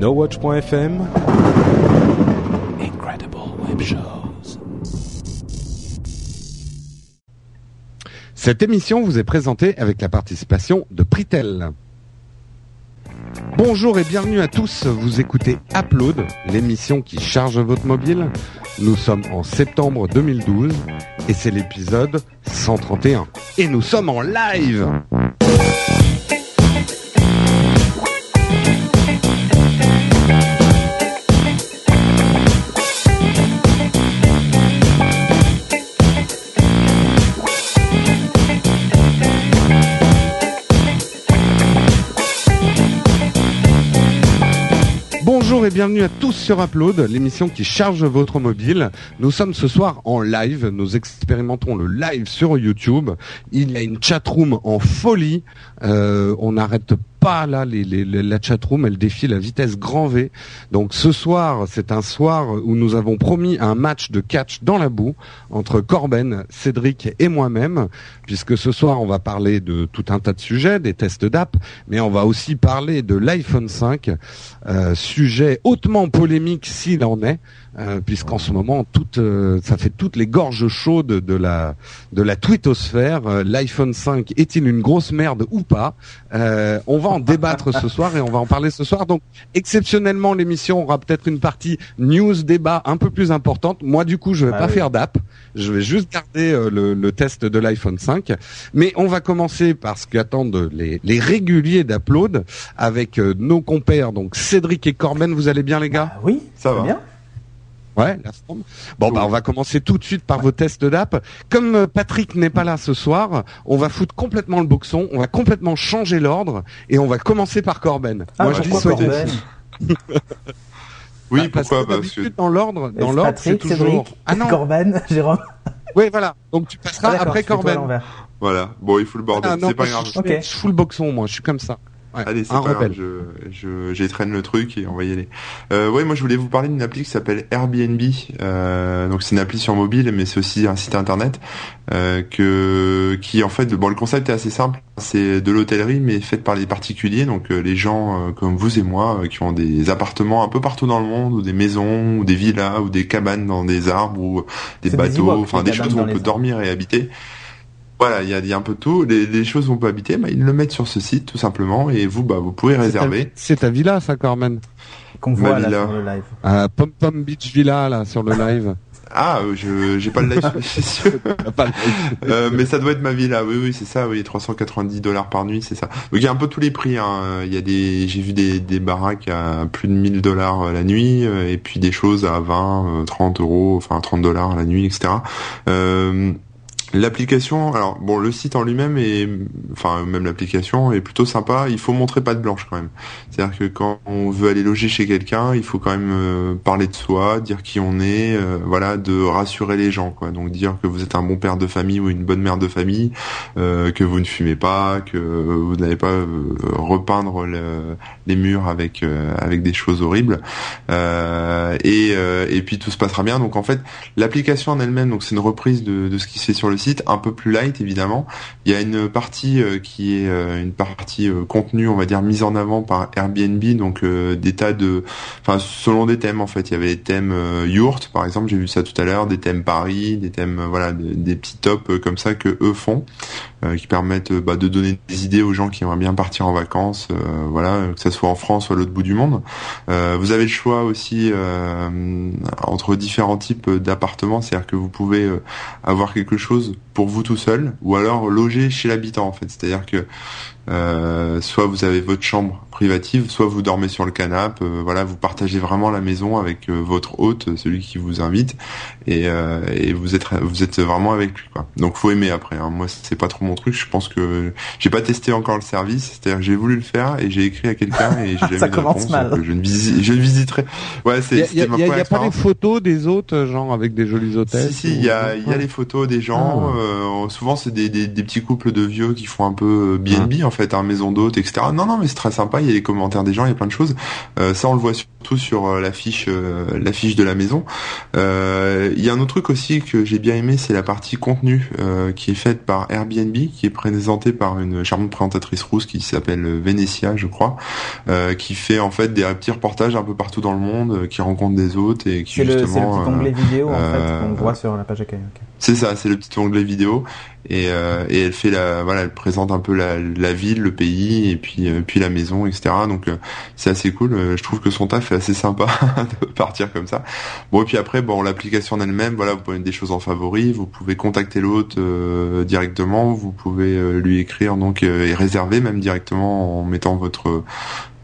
NoWatch.fm Incredible Web Shows. Cette émission vous est présentée avec la participation de Pritel. Bonjour et bienvenue à tous, vous écoutez Upload, l'émission qui charge votre mobile. Nous sommes en septembre 2012 et c'est l'épisode 131. Et nous sommes en live Bonjour et bienvenue à tous sur Upload, l'émission qui charge votre mobile. Nous sommes ce soir en live, nous expérimentons le live sur YouTube. Il y a une chatroom en folie, euh, on n'arrête pas là les, la chatroom, elle défie la vitesse grand V. Donc ce soir, c'est un soir où nous avons promis un match de catch dans la boue entre Corben, Cédric et moi-même, puisque ce soir on va parler de tout un tas de sujets, des tests d'app, mais on va aussi parler de l'iPhone 5, euh, sujet hautement polémique s'il en est. Euh, puisqu'en ce moment toute, euh, ça fait toutes les gorges chaudes de la de la twittosphère. Euh, L'iPhone 5 est-il une grosse merde ou pas On va en débattre ce soir et on va en parler ce soir. Donc exceptionnellement, l'émission aura peut-être une partie news débat un peu plus importante. Moi, du coup, je vais Ah pas oui. faire d'app. Je vais juste garder le, le test de l'iPhone 5. Mais on va commencer par ce qu'attendent les, les réguliers d'Upload avec euh, nos compères, donc Cédric et Corben. Vous allez bien, les gars? Ah oui, Ça va. bien. Ouais, la forme. Bon, bah, on va commencer tout de suite par vos tests d'app. Comme euh, Patrick n'est pas là ce soir, on va foutre complètement le boxon, on va complètement changer l'ordre et on va commencer par Corben. Ah, Moi, je dis soyez Corben. Oui, Bah, parce pourquoi que Parce que d'habitude, dans l'ordre, dans l'ordre, c'est Patrick, toujours. Cédric, Ah non. Corben, Jérôme. Oui, voilà. Donc tu passeras Ah, après Corben. voilà. Bon, il faut le bordel. Ah, non, c'est pas grave. Je, je- Ok. je fous le boxon, moi. Je suis comme ça. Ouais, Allez, c'est pas grave. Je, je, j'étraîne le truc et on va y aller. Euh, ouais, moi je voulais vous parler d'une appli qui s'appelle Airbnb. Euh, donc c'est une appli sur mobile, mais c'est aussi un site internet euh, que qui en fait, bon, le concept est assez simple. C'est de l'hôtellerie, mais faite par les particuliers, donc euh, les gens euh, comme vous et moi, euh, qui ont des appartements un peu partout dans le monde, ou des maisons, ou des villas, ou des cabanes dans des arbres, ou des C'est bateaux, enfin des choses où on peut arbres. dormir et habiter. Voilà, il y a, il y a un peu de tout. Les, les choses où on peut habiter, bah, ils le mettent sur ce site tout simplement, et vous, bah, vous pouvez C'est réserver. C'est ta villa, ça, Corben. Qu'on voit là villa. sur le live. Euh, Pom Pom Beach Villa, là, sur le live. Ah, euh, je j'ai pas le live le- Euh, mais ça doit être ma villa. Oui, oui, c'est ça. Oui, 390 dollars par nuit, c'est ça. Donc il y a un peu tous les prix. Hein. Il y a des, j'ai vu des, des baraques à plus de 1000 dollars euh, la nuit, euh, et puis des choses à 20, euh, 30 euros, enfin 30 dollars la nuit, etc. Euh, L'application, alors bon, le site en lui-même est, enfin même l'application est plutôt sympa. Il faut montrer pas de blanche quand même. C'est-à-dire que quand on veut aller loger chez quelqu'un, il faut quand même euh, parler de soi, dire qui on est, euh, voilà, de rassurer les gens, quoi. Donc dire que vous êtes un bon père de famille ou une bonne mère de famille, euh, que vous ne fumez pas, que vous n'allez pas repeindre le- murs avec euh, avec des choses horribles, Euh, et euh, et puis tout se passera bien. Donc en fait, l'application en elle-même, donc c'est une reprise de de ce qui se fait sur le site, un peu plus light évidemment. Il y a une partie qui est une partie contenue, on va dire mise en avant par Airbnb, donc des tas de, enfin selon des thèmes en fait. Il y avait des thèmes yurt par exemple, j'ai vu ça tout à l'heure, des thèmes Paris, des thèmes voilà, des, petits tops comme ça que eux font, qui permettent euh, bah, de donner des idées aux gens qui aimeraient bien partir en vacances, euh, voilà, que ce soit en France ou à l'autre bout du monde. Euh, vous avez le choix aussi euh, entre différents types d'appartements, c'est-à-dire que vous pouvez euh, avoir quelque chose pour vous tout seul, ou alors loger chez l'habitant en fait. C'est-à-dire que euh, soit vous avez votre chambre privative, soit vous dormez sur le canapé. euh, voilà, vous partagez vraiment la maison avec euh, votre hôte, celui qui vous invite, et, euh, et vous êtes vous êtes vraiment avec lui. Quoi. Donc faut aimer après. hein. Moi c'est pas trop mon truc. Je pense que j'ai pas testé encore le service. C'est-à-dire que j'ai voulu le faire et j'ai écrit à quelqu'un et j'ai jamais Ça commence réponse, mal. Je ne, visi- je ne visiterai. Ouais, Il c'est y a, c'était y a- ma y a- y première a pas des photos des autres, genre avec des jolis hôtels Si, si, il y a, il y a les photos des gens. Euh, souvent, c'est des, des, des petits couples de vieux qui font un peu euh, B&B, en fait, hein, maison d'hôte, etc. Non, non, mais c'est très sympa. Il y a les commentaires des gens, il y a plein de choses. Euh, ça, on le voit sur surtout sur l'affiche l'affiche de la maison. Il y a un autre truc aussi que j'ai bien aimé, c'est la partie contenu qui est faite par Airbnb, qui est présentée par une charmante présentatrice rousse qui s'appelle Venetia, je crois, qui fait en fait des petits reportages un peu partout dans le monde, qui rencontre des hôtes et qui justement. C'est le petit onglet vidéo en fait qu'on voit sur la page accueil. C'est ça, c'est le petit onglet vidéo. Et, euh, et elle fait la voilà elle présente un peu la, ville le pays et puis euh, puis la maison etc donc euh, c'est assez cool. Je trouve que son taf est assez sympa de partir comme ça. Bon et puis après bon l'application en elle-même voilà vous pouvez mettre des choses en favori vous pouvez contacter l'hôte directement. Vous pouvez lui écrire donc et réserver même directement en mettant votre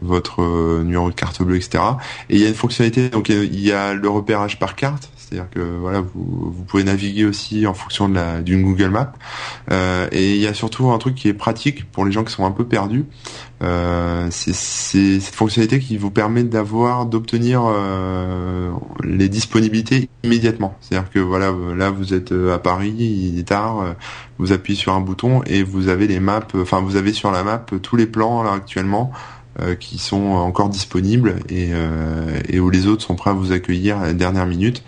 votre numéro de carte bleue etc et il y a une fonctionnalité donc il y a le repérage par carte c'est-à-dire que voilà, vous, pouvez naviguer aussi en fonction d'une Google Map. Euh, et il y a surtout un truc qui est pratique pour les gens qui sont un peu perdus. Euh, c'est cette fonctionnalité qui vous permet d'avoir, d'obtenir euh, les disponibilités immédiatement. C'est-à-dire que voilà, là vous êtes à Paris, il est tard, vous appuyez sur un bouton et vous avez les maps. Enfin, vous avez sur la map tous les plans là actuellement. Euh, qui sont encore disponibles et, euh, et, où les autres sont prêts à vous accueillir à la dernière minute.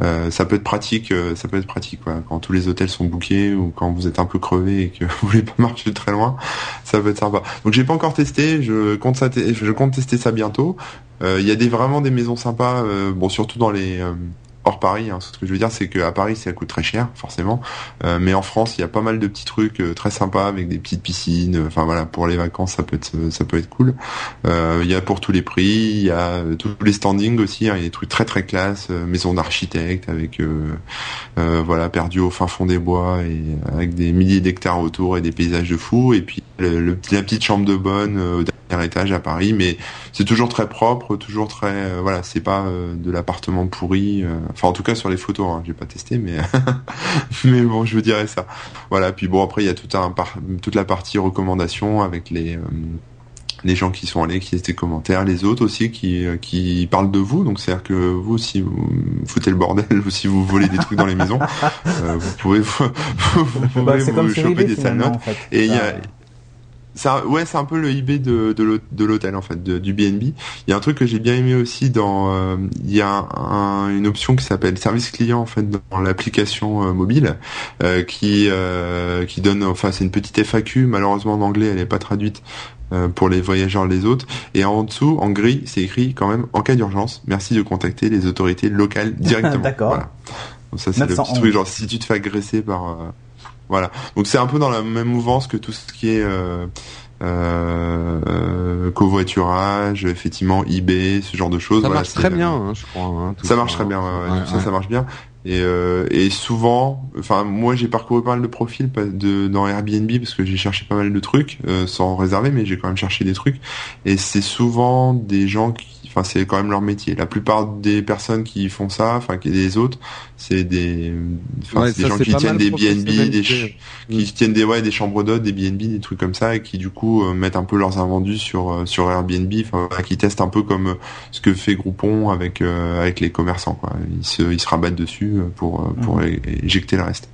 Euh, ça peut être pratique, ça peut être pratique quoi. quand tous les hôtels sont bookés ou quand vous êtes un peu crevé et que vous voulez pas marcher très loin, ça peut être sympa. Donc j'ai pas encore testé, je compte ça, je compte tester ça bientôt. Il y a des vraiment des maisons sympas, bon surtout dans les hors Paris. Hein. Ce que je veux dire, c'est qu'à Paris, ça coûte très cher, forcément. Euh, mais en France, il y a pas mal de petits trucs euh, très sympas avec des petites piscines. Enfin voilà, pour les vacances, ça peut être ça peut être cool. Euh, il y a pour tous les prix. Il y a tous les standings aussi. Hein. Il y a des trucs très très classe, maison d'architecte avec voilà perdu au fin fond des bois et avec des milliers d'hectares autour et des paysages de fou. Et puis le, la petite chambre de bonne au dernier étage à Paris, mais c'est toujours très propre, toujours très voilà, c'est pas de l'appartement pourri. Enfin, en tout cas sur les photos, hein, j'ai pas testé, mais mais bon, je vous dirais ça. Voilà. Puis bon, après il y a tout un toute la partie recommandation avec les euh, les gens qui sont allés, qui laissent des commentaires, les autres aussi qui euh, qui parlent de vous. Donc c'est-à-dire que vous, si vous foutez le bordel ou si vous volez des trucs dans les maisons, euh, vous pouvez vous, vous, bah, vous choper des sales notes. Et il y a ouais, c'est un peu le eBay de, de l'hôtel en fait, du BNB. Il y a un truc que j'ai bien aimé aussi dans, euh, il y a une option qui s'appelle service client en fait dans l'application euh, mobile, euh, qui qui donne, enfin c'est une petite FAQ. Malheureusement en anglais, elle n'est pas traduite. pour les voyageurs les autres et en dessous en gris c'est écrit quand même en cas d'urgence merci de contacter les autorités locales directement d'accord voilà. donc ça c'est le petit truc genre si tu te fais agresser par voilà. Donc c'est un peu dans la même mouvance que tout ce qui est euh, euh, covoiturage, effectivement eBay, ce genre de choses. Ça marche très bien, hein, je crois. Hein, ça marche très bien. ça, ça marche bien. Et, euh, et souvent, enfin moi j'ai parcouru pas mal de profils de, dans Airbnb parce que j'ai cherché pas mal de trucs euh, sans réserver, mais j'ai quand même cherché des trucs. Et c'est souvent des gens qui Enfin, c'est quand même leur métier. La plupart des personnes qui font ça, enfin, qui des autres, c'est des, enfin, des gens qui tiennent des BNB, des qui tiennent des ouais, des chambres d'hôtes, des BNB, des trucs comme ça, et qui du coup euh, mettent un peu leurs invendus sur euh, sur Airbnb, enfin, qui testent un peu comme euh, ce que fait Groupon avec avec les commerçants. Quoi. Ils se ils se rabattent dessus pour pour mmh. éjecter le reste.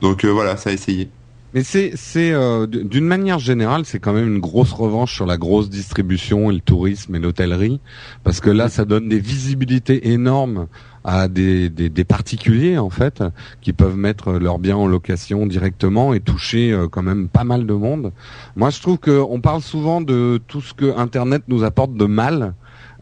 Donc voilà, ça a essayé. Mais c'est c'est euh, d'une manière générale, c'est quand même une grosse revanche sur la grosse distribution et le tourisme et l'hôtellerie, parce que là, ça donne des visibilités énormes à des, des, des, particuliers en fait qui peuvent mettre leurs biens en location directement et toucher euh, quand même pas mal de monde. Moi, je trouve qu'on parle souvent de tout ce que Internet nous apporte de mal.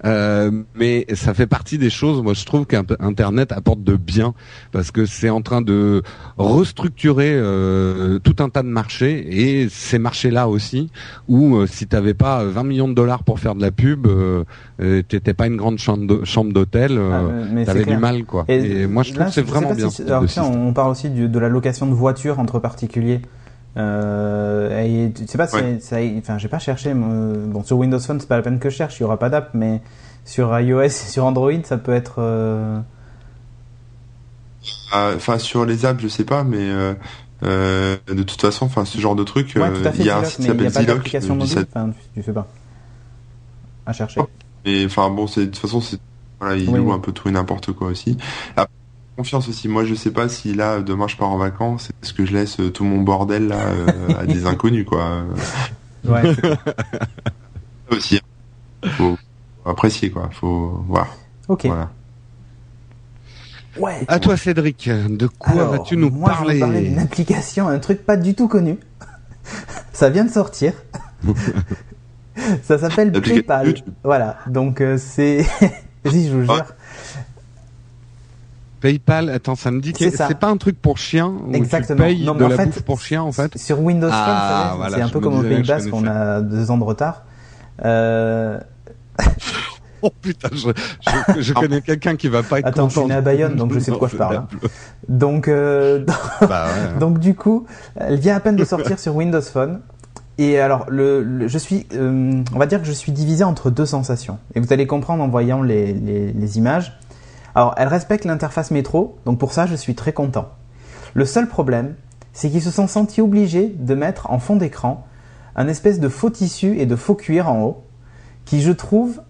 Euh, mais ça fait partie des choses, moi je trouve qu'Internet apporte de bien, parce que c'est en train de restructurer euh, tout un tas de marchés, et ces marchés-là aussi, où euh, si tu n'avais pas 20 millions de dollars pour faire de la pub, euh, t'étais pas une grande chambre d'hôtel, ah, tu avais du mal. quoi. Et, moi je trouve que c'est vraiment bien. on parle aussi de la location de voitures entre particuliers. Euh, et tu sais pas si ça, enfin, j'ai pas cherché. Bon, sur Windows Phone, c'est pas la peine que je cherche, il y aura pas d'app, mais sur iOS et sur Android, ça peut être. Euh, ah, enfin, sur les apps, je sais pas, mais euh, euh de toute façon, enfin, ce genre de truc, il y a un site qui s'appelle Ziloc. Enfin, tu sais pas. À chercher. Mais enfin, bon, de toute façon, c'est voilà, il loue un peu tout et n'importe quoi aussi. Après, confiance aussi. Moi, je sais pas si là, demain, je pars en vacances, est-ce que je laisse euh, tout mon bordel là euh, à des inconnus, quoi. Ouais. aussi. Faut apprécier quoi. Faut voir. Ok. Voilà. Ouais. À toi, Cédric, de quoi vas-tu nous moi, je vais parler parler d'une application, un truc pas du tout connu. Ça vient de sortir. Ça s'appelle PayPal. Voilà. Donc euh, c'est, si je vous jure, PayPal, attends, ça me dit que C'est pas un truc pour chien où Exactement. tu payes Non, mais de en la fait, bouffe pour chien en fait. sur Windows Phone, Ah, voilà, c'est un peu me comme au Pays Basque, on a deux ans de retard. Euh, Oh putain, je, je, je connais quelqu'un qui va pas être Attends, je suis né à Bayonne, donc je sais de quoi je parle, hein. donc, euh, Bah ouais. Donc du coup, elle vient à peine de sortir sur Windows Phone. Et alors, le, le- je suis, euh, on va dire que je suis divisé entre deux sensations. Et vous allez comprendre en voyant les, les- les images. Alors, elle respecte l'interface métro, donc pour ça, je suis très content. Le seul problème, c'est qu'ils se sont sentis obligés de mettre en fond d'écran un espèce de faux tissu et de faux cuir en haut, qui je trouve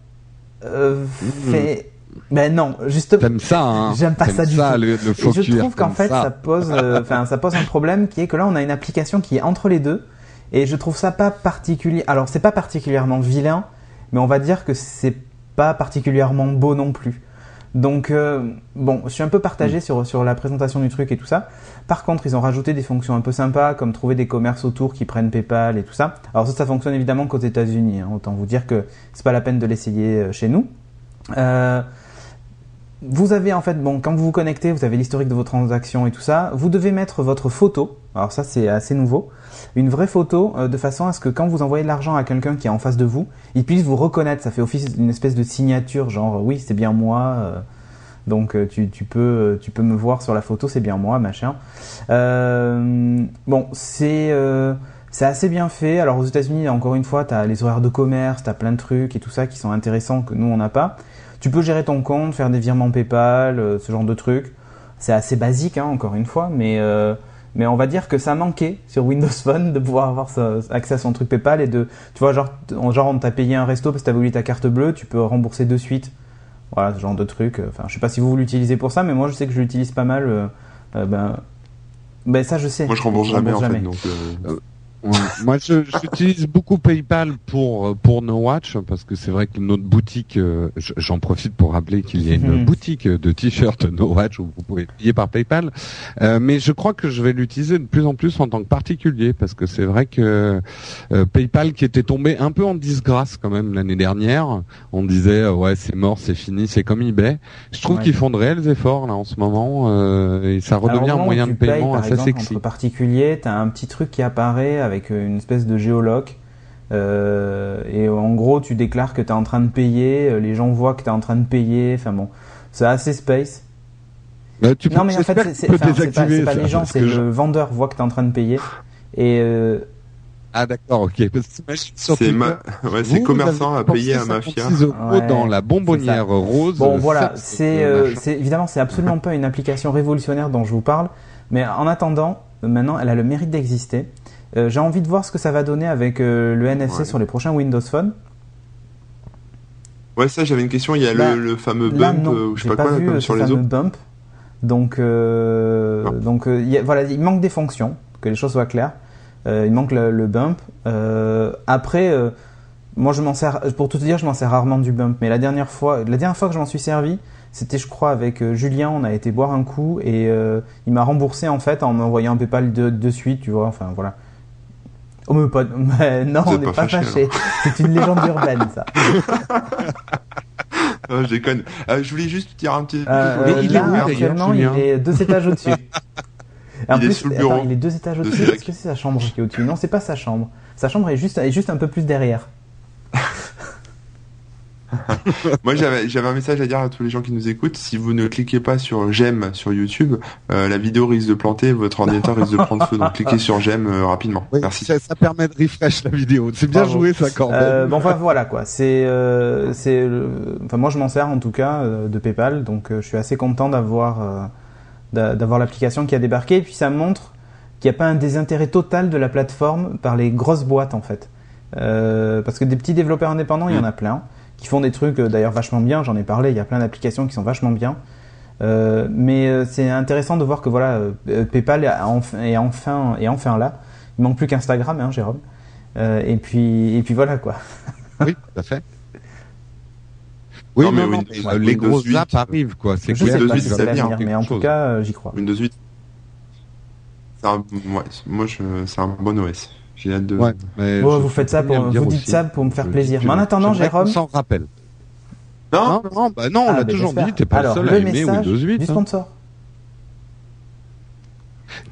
euh, fait. Ben non, justement. T'aimes ça, hein J'aime pas ça du tout. le, le faux Et je trouve qu'en fait, ça, pose, euh, ça pose un problème qui est que là, on a une application qui est entre les deux, et je trouve ça pas particulier. Alors, c'est pas particulièrement vilain, mais on va dire que c'est pas particulièrement beau non plus. Donc, euh, bon, je suis un peu Mm. partagé sur, sur la présentation du truc et tout ça. Par contre, ils ont rajouté des fonctions un peu sympas, comme trouver des commerces autour qui prennent PayPal et tout ça. Alors ça, ça fonctionne évidemment qu'aux États-Unis. hein. Autant vous dire que c'est pas la peine de l'essayer euh, chez nous. Euh, vous avez en fait, bon, quand vous vous connectez, vous avez l'historique de vos transactions et tout ça. Vous devez mettre votre photo. Alors ça, c'est assez nouveau. Une vraie photo, euh, de façon à ce que quand vous envoyez de l'argent à quelqu'un qui est en face de vous, il puisse vous reconnaître. Ça fait office d'une espèce de signature, genre oui, c'est bien moi. euh, donc euh, tu, peux tu peux me voir sur la photo, c'est bien moi, machin. Bon, c'est c'est assez bien fait. Alors aux États-Unis, encore une fois, tu as les horaires de commerce, tu as plein de trucs et tout ça qui sont intéressants que nous on n'a pas. Tu peux gérer ton compte, faire des virements PayPal, euh, ce genre de trucs. C'est assez basique, hein, encore une fois, mais euh, mais on va dire que ça manquait sur Windows Phone de pouvoir avoir ça- accès à son truc PayPal et de tu vois genre genre on t'a payé un resto parce que t'avais oublié ta carte bleue, tu peux rembourser de suite. Voilà, ce genre de truc. Enfin, je sais pas si vous l'utilisez pour ça, mais moi je sais que je l'utilise pas mal. euh, euh, ben, ben ça je sais. Moi, je rembourse jamais en fait. jamais. Donc, euh, Ouais. Moi, j'utilise beaucoup PayPal pour pour No Watch parce que c'est vrai que notre boutique, euh, j'en profite pour rappeler qu'il y a une Mhm. boutique de t-shirts No Watch où vous pouvez payer par PayPal. Euh, mais je crois que je vais l'utiliser de plus en plus en tant que particulier parce que c'est vrai que euh, PayPal qui était tombé un peu en disgrâce quand même l'année dernière, on disait euh, ouais c'est mort, c'est fini, c'est comme eBay. Je trouve Ouais. qu'ils font de réels efforts là en ce moment euh, et ça redevient un moyen de paiement assez exemple, sexy. Entre particuliers, tu as un petit truc qui apparaît avec euh, une espèce de géoloc. euh, et en gros, tu déclares que tu es en train de payer, euh, les gens voient que tu es en train de payer. Enfin bon, c'est assez space. Bah, tu peux- non, mais en fait, c'est- pas, pas les gens, c'est le je- vendeur voit que tu es en train de payer. Et euh, Ah d'accord, ok. C'est ma... ouais, commerçant à payer à mafia. 56 euros Ouais, dans la bonbonnière rose. Bon, voilà, c'est euh, évidemment c'est absolument pas une application révolutionnaire dont je vous parle, mais en attendant, maintenant elle a le mérite d'exister. Euh, J'ai envie de voir ce que ça va donner avec euh, le NFC Ouais. sur les prochains Windows Phone. Ouais, ça, j'avais une question. Il y a Là- le, le fameux bump, Là, non, euh, je sais pas pas, quoi, vu comme sur les fameux autres. bump. Donc, donc il y a- voilà, il manque des fonctions, que les choses soient claires. Il manque le, le bump. Après, moi je m'en sers, pour tout te dire, je m'en sers rarement du bump. Mais la dernière fois, la dernière fois que je m'en suis servi, c'était, je crois, avec Julien. On a été boire un coup et il m'a remboursé en fait en m'envoyant un PayPal de, de suite, tu vois. Enfin voilà. Oh mais pas, mais non, Vous on n'est pas fâchés. C'est une légende urbaine, ça. Ah, je déconne. Euh, je voulais juste dire un petit. Euh, Mais il est là, où, actuellement, il est deux étages au-dessus. En Il est plus, sous le attends, bureau il est deux étages de au-dessus. Est-ce que c'est sa chambre qui est au-dessus? Non, c'est pas sa chambre. Sa chambre est juste, est juste un peu plus derrière. Moi, j'avais j'avais un message à dire à tous les gens qui nous écoutent. Si vous ne cliquez pas sur j'aime sur YouTube, euh, la vidéo risque de planter, votre ordinateur risque de prendre feu. Donc, cliquez sur j'aime euh, rapidement. Oui, Merci. Ça, ça permet de refresh la vidéo. C'est bien Bravo. joué ça, Corbin. Euh, bon, enfin voilà quoi. C'est, euh, c'est, le- enfin moi je m'en sers en tout cas euh, de PayPal, donc euh, je suis assez content d'avoir, euh, d'a- d'avoir l'application qui a débarqué. Et puis ça montre qu'il n'y a pas un désintérêt total de la plateforme par les grosses boîtes en fait. Euh, parce que des petits développeurs indépendants, il y en a plein qui font des trucs euh, d'ailleurs vachement bien. J'en ai parlé. Il y a plein d'applications qui sont vachement bien. Euh, mais euh, c'est intéressant de voir que voilà, PayPal est enfin, est enfin, est enfin là. Il manque plus qu'Instagram, hein, Jérôme. Euh, et puis, et puis voilà quoi. Oui, tout à fait. Oui, Non, mais non, non, Windows- mais, euh, les Windows grosses 8, apps arrivent, quoi. C'est clair. Windows pas 8, si ça c'est vient, l'avenir, mais en tout cas, euh, j'y crois. Windows 8. C'est un, ouais, moi, je, c'est un bon OS. J'ai hâte de. Ouais, mais Bon, je vous faites ça pour, vous dites aussi. ça pour me faire Je- plaisir. je- Mais en attendant, Jérôme. s'en rappelle. Non, Non, non, bah non, on Ah, l'a ben, toujours dit, t'es pas Alors, le seul à le aimer message Windows 8. du hein.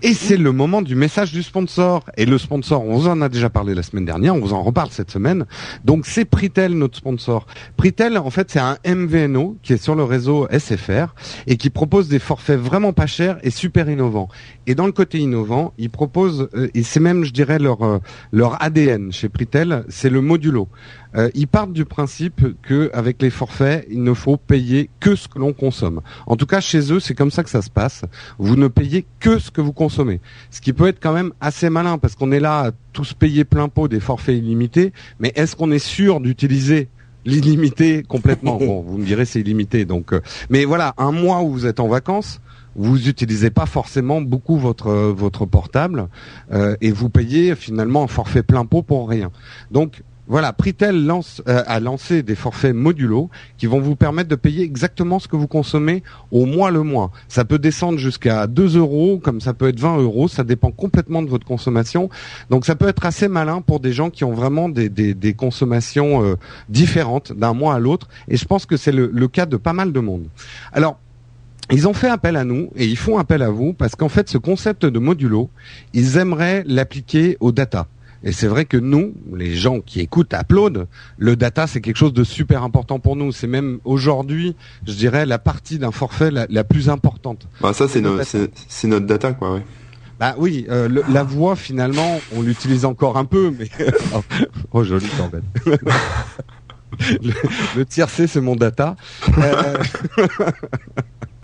Et c'est le moment du message du sponsor. Et le sponsor, on vous en a déjà parlé la semaine dernière, on vous en reparle cette semaine. Donc c'est Pritel notre sponsor. Pritel, en fait, c'est un MVNO qui est sur le réseau SFR et qui propose des forfaits vraiment pas chers et super innovants. Et dans le côté innovant, ils proposent, euh, et c'est même, je dirais, leur euh, leur ADN chez Pritel, c'est le modulo. Euh, ils partent du principe que avec les forfaits, il ne faut payer que ce que l'on consomme. En tout cas, chez eux, c'est comme ça que ça se passe. Vous ne payez que ce que vous consommez. Ce qui peut être quand même assez malin parce qu'on est là à tous payer plein pot des forfaits illimités, mais est-ce qu'on est sûr d'utiliser l'illimité complètement Bon, vous me direz c'est illimité. Donc, euh, mais voilà, un mois où vous êtes en vacances, vous utilisez pas forcément beaucoup votre euh, votre portable euh, et vous payez finalement un forfait plein pot pour rien. Donc voilà, Pritel lance, euh, a lancé des forfaits modulo qui vont vous permettre de payer exactement ce que vous consommez au mois le mois. Ça peut descendre jusqu'à 2 euros, comme ça peut être 20 euros, ça dépend complètement de votre consommation. Donc ça peut être assez malin pour des gens qui ont vraiment des, des, consommations euh, différentes d'un mois à l'autre. Et je pense que c'est le, le cas de pas mal de monde. Alors, ils ont fait appel à nous et ils font appel à vous parce qu'en fait, ce concept de modulo, ils aimeraient l'appliquer aux data. Et c'est vrai que nous, les gens qui écoutent Upload, le data c'est quelque chose de super important pour nous. C'est même aujourd'hui, je dirais, la partie d'un forfait la, la plus importante. Bah, ça, c'est, Notre no- data. notre quoi, ouais. Bah oui, euh, le- la voix finalement, on l'utilise encore un peu, mais oh joli Corbett. le, le tiercé c'est mon data. Euh,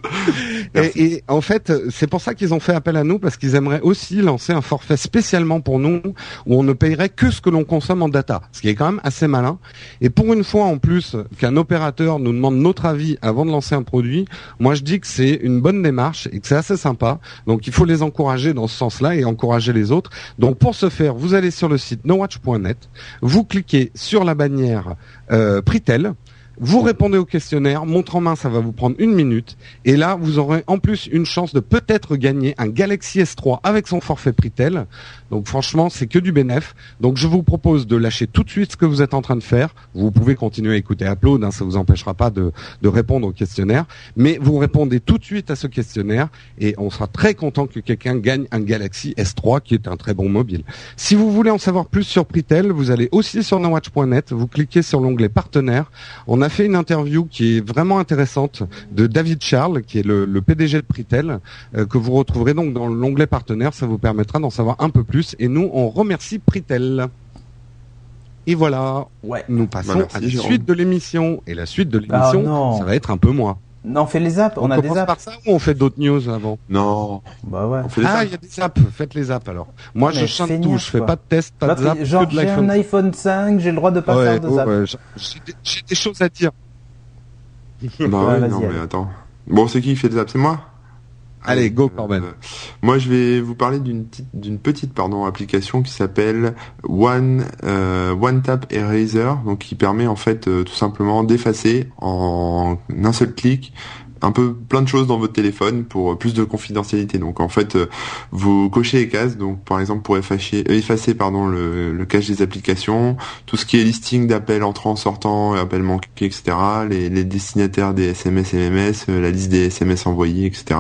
et, et en fait, c'est pour ça qu'ils ont fait appel à nous parce qu'ils aimeraient aussi lancer un forfait spécialement pour nous où on ne payerait que ce que l'on consomme en data, ce qui est quand même assez malin. Et pour une fois en plus qu'un opérateur nous demande notre avis avant de lancer un produit, moi je dis que c'est une bonne démarche et que c'est assez sympa. Donc il faut les encourager dans ce sens-là et encourager les autres. Donc pour ce faire, vous allez sur le site nowatch.net, vous cliquez sur la bannière euh, Pritel. Vous répondez au questionnaire, montre en main, ça va vous prendre une minute. Et là, vous aurez en plus une chance de peut-être gagner un Galaxy S3 avec son forfait Pritel. Donc franchement, c'est que du bénéf. Donc je vous propose de lâcher tout de suite ce que vous êtes en train de faire. Vous pouvez continuer à écouter Upload, hein, ça vous empêchera pas de, de répondre au questionnaire. Mais vous répondez tout de suite à ce questionnaire et on sera très content que quelqu'un gagne un Galaxy S3 qui est un très bon mobile. Si vous voulez en savoir plus sur Pritel, vous allez aussi sur nowatch.net, vous cliquez sur l'onglet partenaire. Fait une interview qui est vraiment intéressante de David Charles, qui est le, le PDG de Pritel, euh, que vous retrouverez donc dans l'onglet partenaire. Ça vous permettra d'en savoir un peu plus. Et nous, on remercie Pritel. Et voilà, Ouais. nous passons Bah, merci, à la Jérôme. suite de l'émission. Et la suite de l'émission, non. ça va être un peu moi. Non, on fait les apps. On, a des apps. par ça ou on fait d'autres news avant Non. Bah ouais. On fait des Ah, apps. il y a des apps. Faites les apps alors. Moi, Mais je chante tout. Je fais quoi. pas de test, pas de genre, de j'ai un iPhone 5, j'ai le droit de pas Ouais, faire de oh, zap. ouais, j'ai- des- des choses à dire. Bah Ouais, non, mais attends. Bon, c'est qui qui fait des apps? C'est moi? Allez, go, Corben. moi, je vais vous parler d'une petite, d'une petite pardon, application qui s'appelle One, euh, One Tap Eraser, donc qui permet en fait euh, tout simplement d'effacer en un seul clic un peu plein de choses dans votre téléphone pour euh, plus de confidentialité. Donc en fait, euh, vous cochez les cases. Donc par exemple pour effacer, euh, effacer pardon le, le cache des applications, tout ce qui est listing d'appels entrants, sortants, appels manqués, etc. Les, les destinataires des SMS, MMS, la liste des SMS envoyés, etc.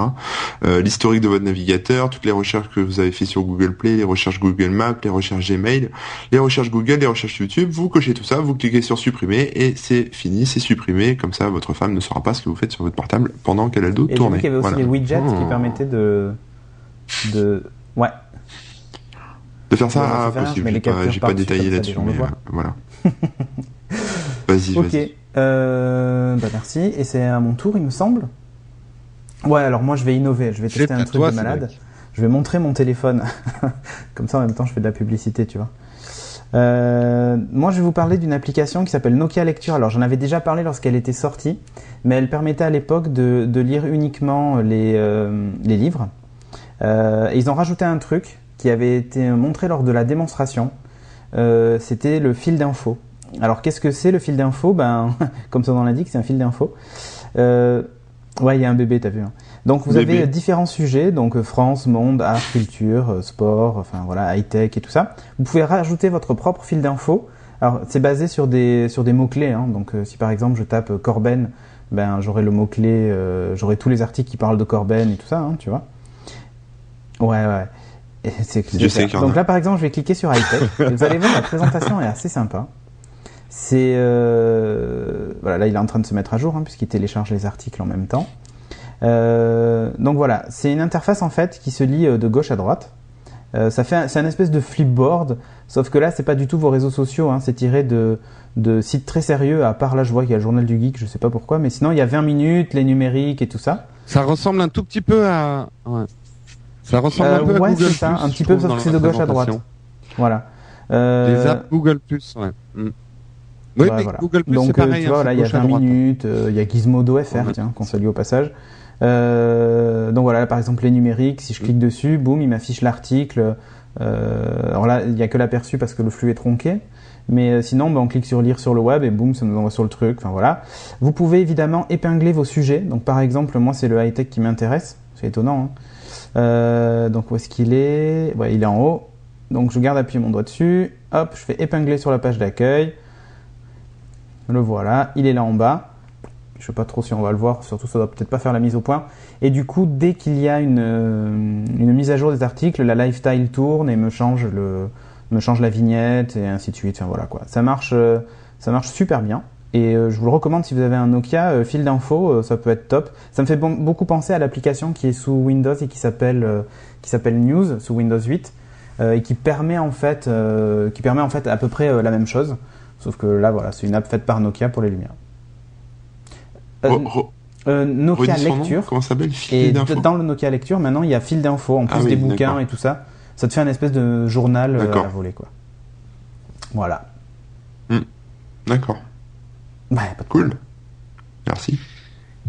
Euh, l'historique de votre navigateur, toutes les recherches que vous avez fait sur Google Play, les recherches Google Maps, les recherches Gmail, les recherches Google, les recherches YouTube. Vous cochez tout ça, vous cliquez sur supprimer et c'est fini, c'est supprimé. Comme ça, votre femme ne saura pas ce que vous faites sur votre portable pendant qu'elle a le dos Et vu qu'il y avait aussi Voilà. les widgets qui Oh. permettaient de. de... Ouais. De faire ça, Ouais, ah, ça fait rien, je possible. J'ai les pas, captures j'ai pas détaillé là-dessus, mais euh, voilà. vas-y, Ok. vas-y. Euh, bah merci. Et c'est à mon tour, il me semble. Ouais, alors moi je vais innover. Je vais tester un truc toi, de malade. Je vais montrer mon téléphone. Comme ça, en même temps, je fais de la publicité, tu vois. Euh, moi, je vais vous parler d'une application qui s'appelle Nokia Lecture. Alors, j'en avais déjà parlé lorsqu'elle était sortie, mais elle permettait à l'époque de, lire uniquement les, euh, livres. Euh, et ils ont rajouté un truc qui avait été montré lors de la démonstration. C'était le fil d'info. alors qu'est-ce que c'est le fil d'info? Ben, comme son nom l'indique, c'est un fil d'info. Ouais, il y a un bébé, t'as vu. Hein. Donc vous Bébé. avez différents sujets, donc euh, France, monde, art, culture, euh, sport, enfin voilà, high tech et tout ça. Vous pouvez rajouter votre propre fil d'info. Alors c'est basé sur des sur des mots clés. Hein. Donc euh, si par exemple je tape euh, Corben, ben j'aurai le mot clé, j'aurai tous les articles qui parlent de Corben et tout ça, hein, tu vois. Ouais ouais. Et c'est y en Donc là par exemple je vais cliquer sur high tech. vous allez voir la présentation est assez sympa. C'est euh, voilà là il est en train de se mettre à jour hein, puisqu'il télécharge les articles en même temps. Euh, donc voilà, c'est une interface en fait qui se lit euh, de gauche à droite. Euh, ça fait un- c'est un espèce de flipboard, sauf que là c'est pas du tout vos réseaux sociaux, hein, c'est tiré de, de sites très sérieux. À part là je vois qu'il y a le journal du geek, je sais pas pourquoi, mais sinon il y a 20 minutes, les numériques et tout ça. Ça ressemble un tout petit peu à. Ouais. Ça ressemble Euh, un peu à ouais, Google c'est ça, Plus, un petit peu, sauf que c'est de gauche à droite. Voilà. Euh, Les apps Google Plus, ouais. Mm. Oui, Ouais, mais voilà. Google Plus, Donc, pareil. tu hein, vois, c'est là, il y a gauche à 20 droite. minutes, il y a Gizmodo FR, tiens, qu'on salue au passage. Euh, donc voilà, là, par exemple, les numériques, si je clique dessus, boum, il m'affiche l'article. Euh, alors là, il n'y a que l'aperçu parce que le flux est tronqué. Mais euh, sinon, ben, on clique sur lire sur le web et boum, ça nous envoie sur le truc. Enfin voilà. Vous pouvez évidemment épingler vos sujets. Donc par exemple, moi, c'est le high-tech qui m'intéresse. C'est étonnant. hein. Euh, donc où est-ce qu'il est? Ouais, il est en haut. Donc je garde appuyé mon doigt dessus. Hop, je fais épingler sur la page d'accueil. Le voilà, il est là en bas. Je sais pas trop si on va le voir, surtout ça doit peut-être pas faire la mise au point. Et du coup, dès qu'il y a une, euh, une mise à jour des articles, la lifestyle tourne et me change le, me change la vignette et ainsi de suite. Voilà quoi. Ça marche, euh, ça marche super bien. Et euh, je vous le recommande si vous avez un Nokia fil d'info, ça peut être top. Ça me fait beaucoup penser à l'application qui est sous Windows et qui s'appelle qui s'appelle News sous Windows 8 euh, et qui permet en fait qui permet en fait à peu près la même chose. Sauf que là voilà, c'est une app faite par Nokia pour les lumières. Euh, Re- re- euh, Nokia Lecture. Comment ça s'appelle? Et dans le Nokia Lecture, maintenant, il y a fil d'infos, en plus Ah oui, des bouquins d'accord. et tout ça. Ça te fait un espèce de journal euh, à D'accord. volée, quoi. Voilà. D'accord. Ouais, pas de Cool. Merci.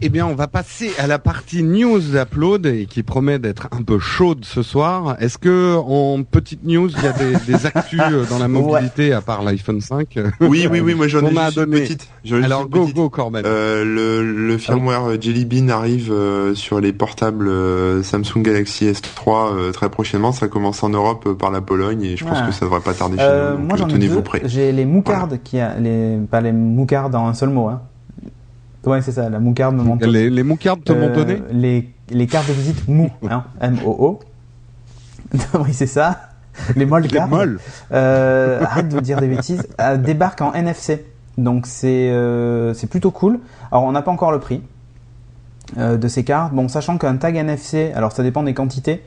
Eh bien, on va passer à la partie news d'Upload et qui promet d'être un peu chaude ce soir. Est-ce que en petite news, il y a des, des actus euh, dans la mobilité à part l'iPhone 5 Oui, oui, oui, moi j'en ai une donné. petite. J'en ai juste Alors une go petite. go Corben. Euh, le, le firmware Jelly Bean arrive euh, sur les portables euh, Samsung Galaxy S3 euh, très prochainement. Ça commence en Europe euh, par la Pologne et je pense Ah. que ça devrait pas tarder chez nous. Moi, j'en ai deux. J'ai les moucardes qui a les pas les moucardes en un seul mot. Hein. Ouais, c'est ça. La moucarde me montre. les, les moucardes te m'ont donné les les cartes de visite mou, hein, M O O. oui, c'est ça. Les molles Les molles. Euh, arrête de dire des bêtises. Euh, débarque en NFC. Donc c'est euh, c'est plutôt cool. Alors on n'a pas encore le prix euh, de ces cartes. Bon, sachant qu'un tag NFC, alors ça dépend des quantités,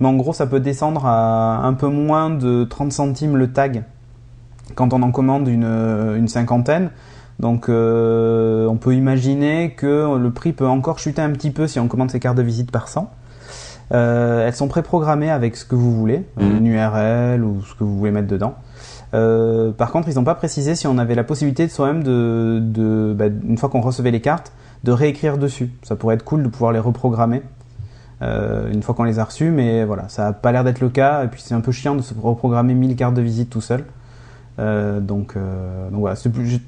mais en gros ça peut descendre à un peu moins de 30 centimes le tag quand on en commande une, une cinquantaine. Donc euh, on peut imaginer que le prix peut encore chuter un petit peu si on commande ces cartes de visite par 100. Euh, elles sont préprogrammées avec ce que vous voulez, Mhm. une URL ou ce que vous voulez mettre dedans. Euh, par contre, ils n'ont pas précisé si on avait la possibilité de soi-même de, de bah, une fois qu'on recevait les cartes, de réécrire dessus. Ça pourrait être cool de pouvoir les reprogrammer euh, une fois qu'on les a reçues, mais voilà, ça n'a pas l'air d'être le cas. Et puis c'est un peu chiant de se reprogrammer 1000 cartes de visite tout seul. Euh, donc, euh, donc voilà, c'est plus, je-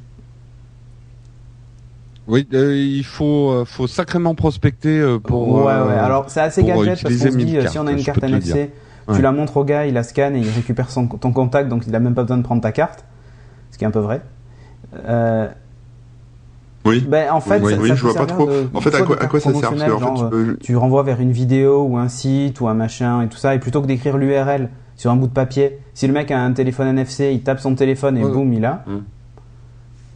Oui, euh, il faut euh, faut sacrément prospecter euh, pour. ouais, ouais. Alors c'est assez gadget parce qu'on se dit 1000 si on a une carte NFC, Ouais. tu la montres au gars, il la scanne et il récupère son, ton contact, donc il a même pas besoin de prendre ta carte, ce qui est un peu vrai. Euh, Oui. ben, en fait, oui, ça, oui, ça je vois pas trop. de- En fait, à quoi, à carte quoi ça sert Parce que, promotionnelle, en fait, genre, tu peux- tu renvoies vers une vidéo ou un site ou un machin et tout ça, et plutôt que d'écrire l'URL sur un bout de papier, si le mec a un téléphone NFC, il tape son téléphone et Ouais. boum, il a.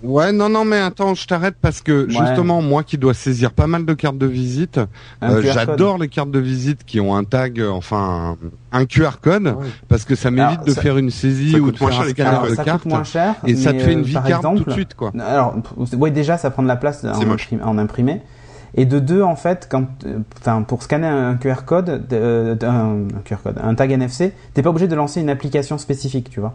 Ouais, non, non, mais attends, je t'arrête parce que Ouais. justement, moi qui dois saisir pas mal de cartes de visite, euh, j'adore les cartes de visite qui ont un tag, euh, enfin un, un QR code, parce que ça m'évite de ça- faire une saisie ou de faire un les scanner Alors, de ça carte coûte moins cher, et ça te fait une euh, vie par carte exemple, tout de suite, quoi. Alors, ouais, déjà, ça prend de la place en, imprimé. Et de deux, en fait, quand, enfin, pour scanner un QR code, euh, un, un QR code, un tag NFC, t'es pas obligé de lancer une application spécifique, tu vois.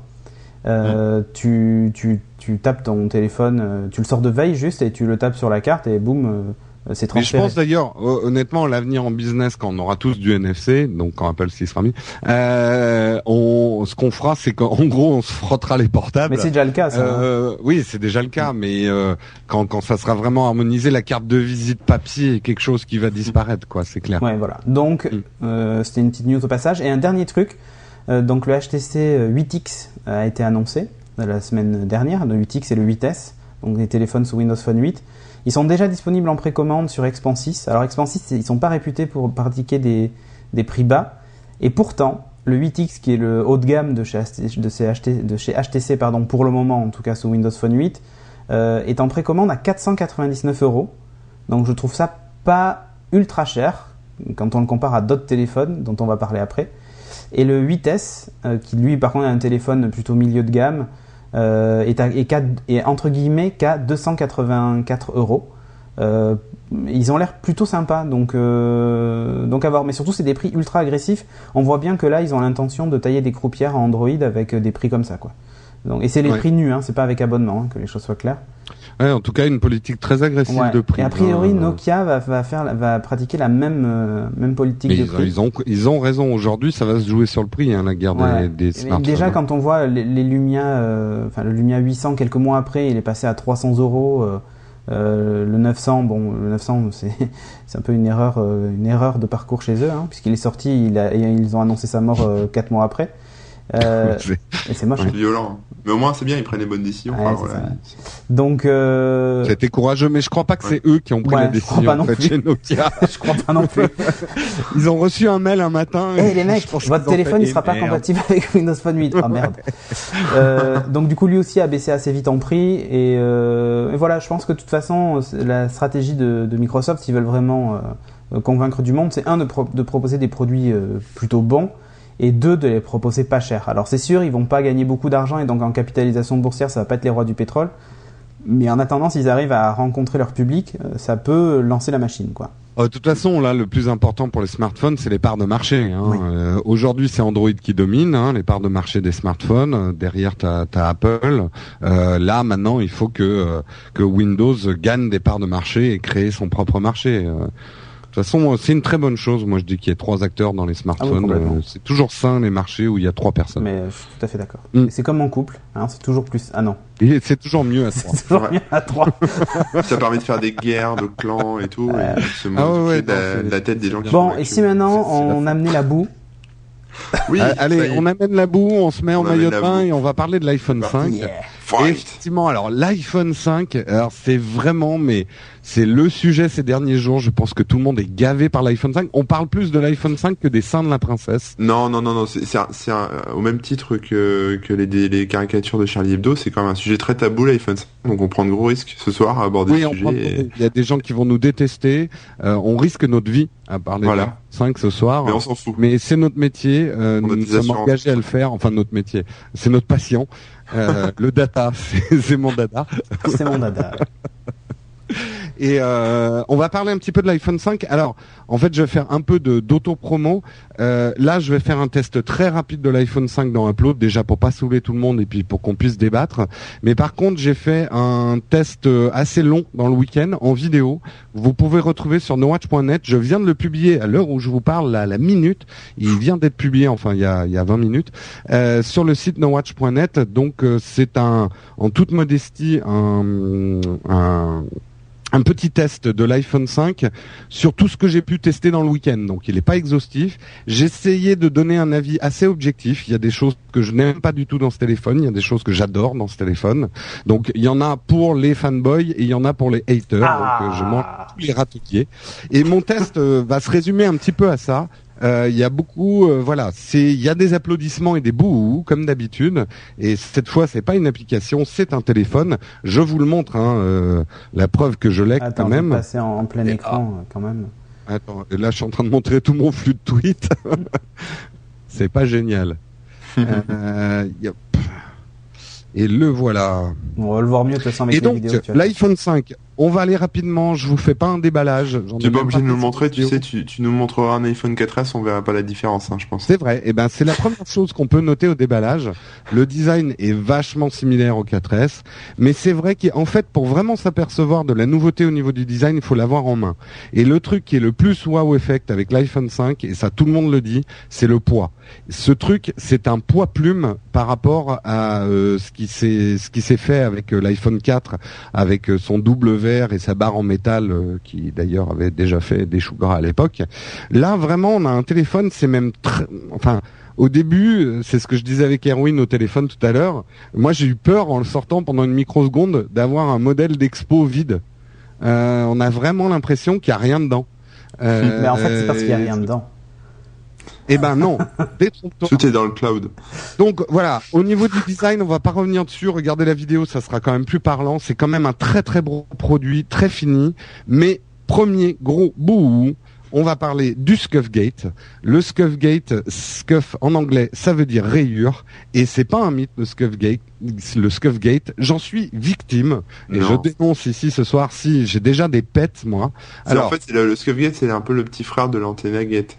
Euh, tu, tu, tu tapes ton téléphone, euh, tu le sors de veille juste et tu le tapes sur la carte et boum, euh, c'est Mais je transféré. pense d'ailleurs, hon- honnêtement, l'avenir en business, quand on aura tous du NFC, donc quand Apple s'y sera mis, euh, on, ce qu'on fera, c'est qu'en gros, on se frottera les portables. Mais c'est déjà le cas, ça. hein. Euh, oui, c'est déjà le cas, mais euh, quand, quand ça sera vraiment harmonisé, la carte de visite papier est quelque chose qui va disparaître, quoi, c'est clair. Ouais, voilà. Donc, Mm. c'était une petite news au passage. Et un dernier truc, donc le HTC euh, 8X a été annoncé euh, la semaine dernière. Le 8X et le 8S, donc des téléphones sous Windows Phone 8. Ils sont déjà disponibles en précommande sur Expansys. Alors Expansys, ils sont pas réputés pour pratiquer des, des prix bas. Et pourtant, le 8X, qui est le haut de gamme de chez, HT de chez HTC pardon, pour le moment, en tout cas sous Windows Phone 8, euh, est en précommande à 499 euros. Donc je trouve ça pas ultra cher quand on le compare à d'autres téléphones dont on va parler après. Et le 8S, euh, qui lui par contre est un téléphone plutôt milieu de gamme, euh, est, à- est qu'à- est entre guillemets qu'à 284 euros. Euh, ils ont l'air plutôt sympas, donc, donc à voir. Mais surtout, c'est des prix ultra agressifs. On voit bien que là, ils ont l'intention de tailler des croupières à Android avec des prix comme ça, quoi. Donc, et c'est les Ouais. prix nus, hein, c'est pas avec abonnement, hein, que les choses soient claires. Ouais, en tout cas, une politique très agressive Ouais. de prix. Et a priori, hein. Nokia va, va faire, va pratiquer la même, euh, même politique Mais de ils, prix. ils ont ils ont raison. Aujourd'hui, ça va se jouer sur le prix, hein, la guerre Ouais. des, des smartphones. Déjà, quand on voit les, les Lumia, euh, enfin le Lumia 800 quelques mois après, il est passé à 300 euros. euh, euh, le 900, bon, le 900, c'est c'est un peu une erreur, euh, une erreur de parcours chez eux, hein, puisqu'il est sorti, il a, et ils ont annoncé sa mort euh, quatre mois après. Euh, C'est- et c'est moche. C'est violent. Mais au moins, c'est bien, ils prennent les bonnes décisions. Ouais. Donc, euh, C'était courageux, mais je crois pas que c'est eux qui ont pris Ouais, la je crois décision pas non en fait, plus. chez Nokia. je crois pas non plus. Ils ont reçu un mail un matin. Eh les mecs, votre téléphone il sera pas merde. compatible avec Windows Phone 8. Ah merde. Euh, donc du coup lui aussi a baissé assez vite en prix et, euh, et voilà, je pense que de toute façon la stratégie de, de Microsoft, s'ils veulent vraiment euh, convaincre du monde, c'est un de, pro- de proposer des produits euh, plutôt bons et deux de les proposer pas cher. Alors c'est sûr, ils vont pas gagner beaucoup d'argent et donc en capitalisation boursière, ça va pas être les rois du pétrole. Mais en attendant, s'ils arrivent à rencontrer leur public, euh, ça peut lancer la machine, quoi. Euh, De toute façon, là, le plus important pour les smartphones, c'est les parts de marché. hein. Oui. Euh, Aujourd'hui, c'est Android qui domine, hein, les parts de marché des smartphones. Euh, Derrière, t'as as Apple. Euh, là, maintenant, il faut que que Windows gagne des parts de marché et crée son propre marché. De toute façon, c'est une très bonne chose. Moi, je dis qu'il y ait trois acteurs dans les smartphones. complètement. Euh, c'est toujours sain les marchés où il y a trois personnes. Mais je suis tout à fait d'accord. Mm. Et C'est comme en couple, hein, c'est toujours plus. Ah non, c'est toujours mieux à trois. c'est toujours Ouais. bien à trois. Ça permet de faire des guerres de clans et tout. Ouais. et de se Ah ouais, moquer ouais, de, la, tête des gens qui Bon, et si maintenant on amenait la boue Oui, ça allez, on amène la boue, on se met en On maillot de bain et on va parler de l'iPhone 5. Yeah. Et effectivement, alors l'iPhone 5, alors c'est vraiment, mais c'est le sujet ces derniers jours. Je pense que tout le monde est gavé par l'iPhone 5. On parle plus de l'iPhone 5 que des seins de la princesse. Non, non, non, non, c'est c'est un- c'est un- au même titre que, que les, caricatures de Charlie Hebdo, c'est quand même un sujet très tabou l'iPhone 5, donc on prend de gros risques ce soir à aborder Oui, le on sujet. prend- et- il y a des gens qui vont nous détester. Euh, on risque notre vie à parler Voilà. de 5 ce soir. Mais on s'en fout. Mais c'est notre métier, euh, nous sommes engagés à le faire. Enfin, notre métier, c'est notre passion. Euh, le data, c'est c'est mon dada. C'est mon dada. Et euh, on va parler un petit peu de l'iPhone 5. Alors, en fait, je vais faire un peu d'auto-promo. Euh, là, je vais faire un test très rapide de l'iPhone 5 dans Upload, déjà pour pas saouler tout le monde et puis pour qu'on puisse débattre. Mais par contre, j'ai fait un test euh, assez long dans le week-end en vidéo. Vous pouvez retrouver sur nowatch.net. Je viens de le publier à l'heure où je vous parle, à la minute. Il vient d'être publié, enfin, il y a, il y a 20 minutes, euh, sur le site nowatch.net. Donc, euh, c'est un, en toute modestie, un, un un petit test de l'iPhone 5 sur tout ce que j'ai pu tester dans le week-end. Donc il n'est pas exhaustif. Essayé de donner un avis assez objectif. Il y a des choses que je n'aime pas du tout dans ce téléphone. Il y a des choses que j'adore dans ce téléphone. Donc il y en a pour les fanboys et il y en a pour les haters. Donc euh, je mange tous les ratoutiers. Et mon test euh, va se résumer un petit peu à ça. Euh, Il y a beaucoup, euh, voilà, c'est il y a des applaudissements et des bouhou comme d'habitude. Et cette fois, c'est pas une application, c'est un téléphone. Je vous le montre, hein, euh, la preuve que je l'ai quand même. passer en, en plein Et- écran euh, quand même. Attends, là, je suis en train de montrer tout mon flux de tweets. c'est pas génial. Euh. Et le voilà. On va le voir mieux de toute façon avec Et donc, l'iPhone 5, On va aller rapidement, je vous fais pas un déballage. Tu n'es pas obligé de nous le montrer, tu sais, tu, tu, nous montreras un iPhone 4S, on verra pas la différence, hein, je pense. C'est vrai, et eh ben c'est la première chose qu'on peut noter au déballage. Le design est vachement similaire au 4S, mais c'est vrai qu'en fait, pour vraiment s'apercevoir de la nouveauté au niveau du design, il faut l'avoir en main. Et le truc qui est le plus wow effect avec l'iPhone 5, et ça tout le monde le dit, c'est le poids. Ce truc, c'est un poids plume par rapport à euh, ce qui s'est ce qui s'est fait avec euh, l'iPhone 4, avec euh, son double verre et sa barre en métal, qui d'ailleurs avait déjà fait des choux gras à l'époque. Là, vraiment, on a un téléphone, c'est même très, enfin. Au début, c'est ce que je disais avec Erwin au téléphone tout à l'heure. Moi, j'ai eu peur en le sortant pendant une microseconde d'avoir un modèle d'expo vide. on a vraiment l'impression qu'il n'y a rien dedans. Mais en fait, c'est parce qu'il n'y a rien dedans. Eh ben non, Tout est dans le cloud. Donc voilà, au niveau du design, on va pas revenir dessus. Regardez la vidéo, ça sera quand même plus parlant. C'est quand même un très très beau produit, très fini. Mais premier gros bout, on va parler du Scuffgate. Le Scuffgate, Scuff en anglais, ça veut dire rayure, et c'est pas un mythe le Scuffgate. Le Scuffgate, j'en suis victime et je dénonce ici ce soir. Si j'ai déjà des pets moi. Alors en fait, le, le Scuffgate, c'est un peu le petit frère de l'Antenna Gate.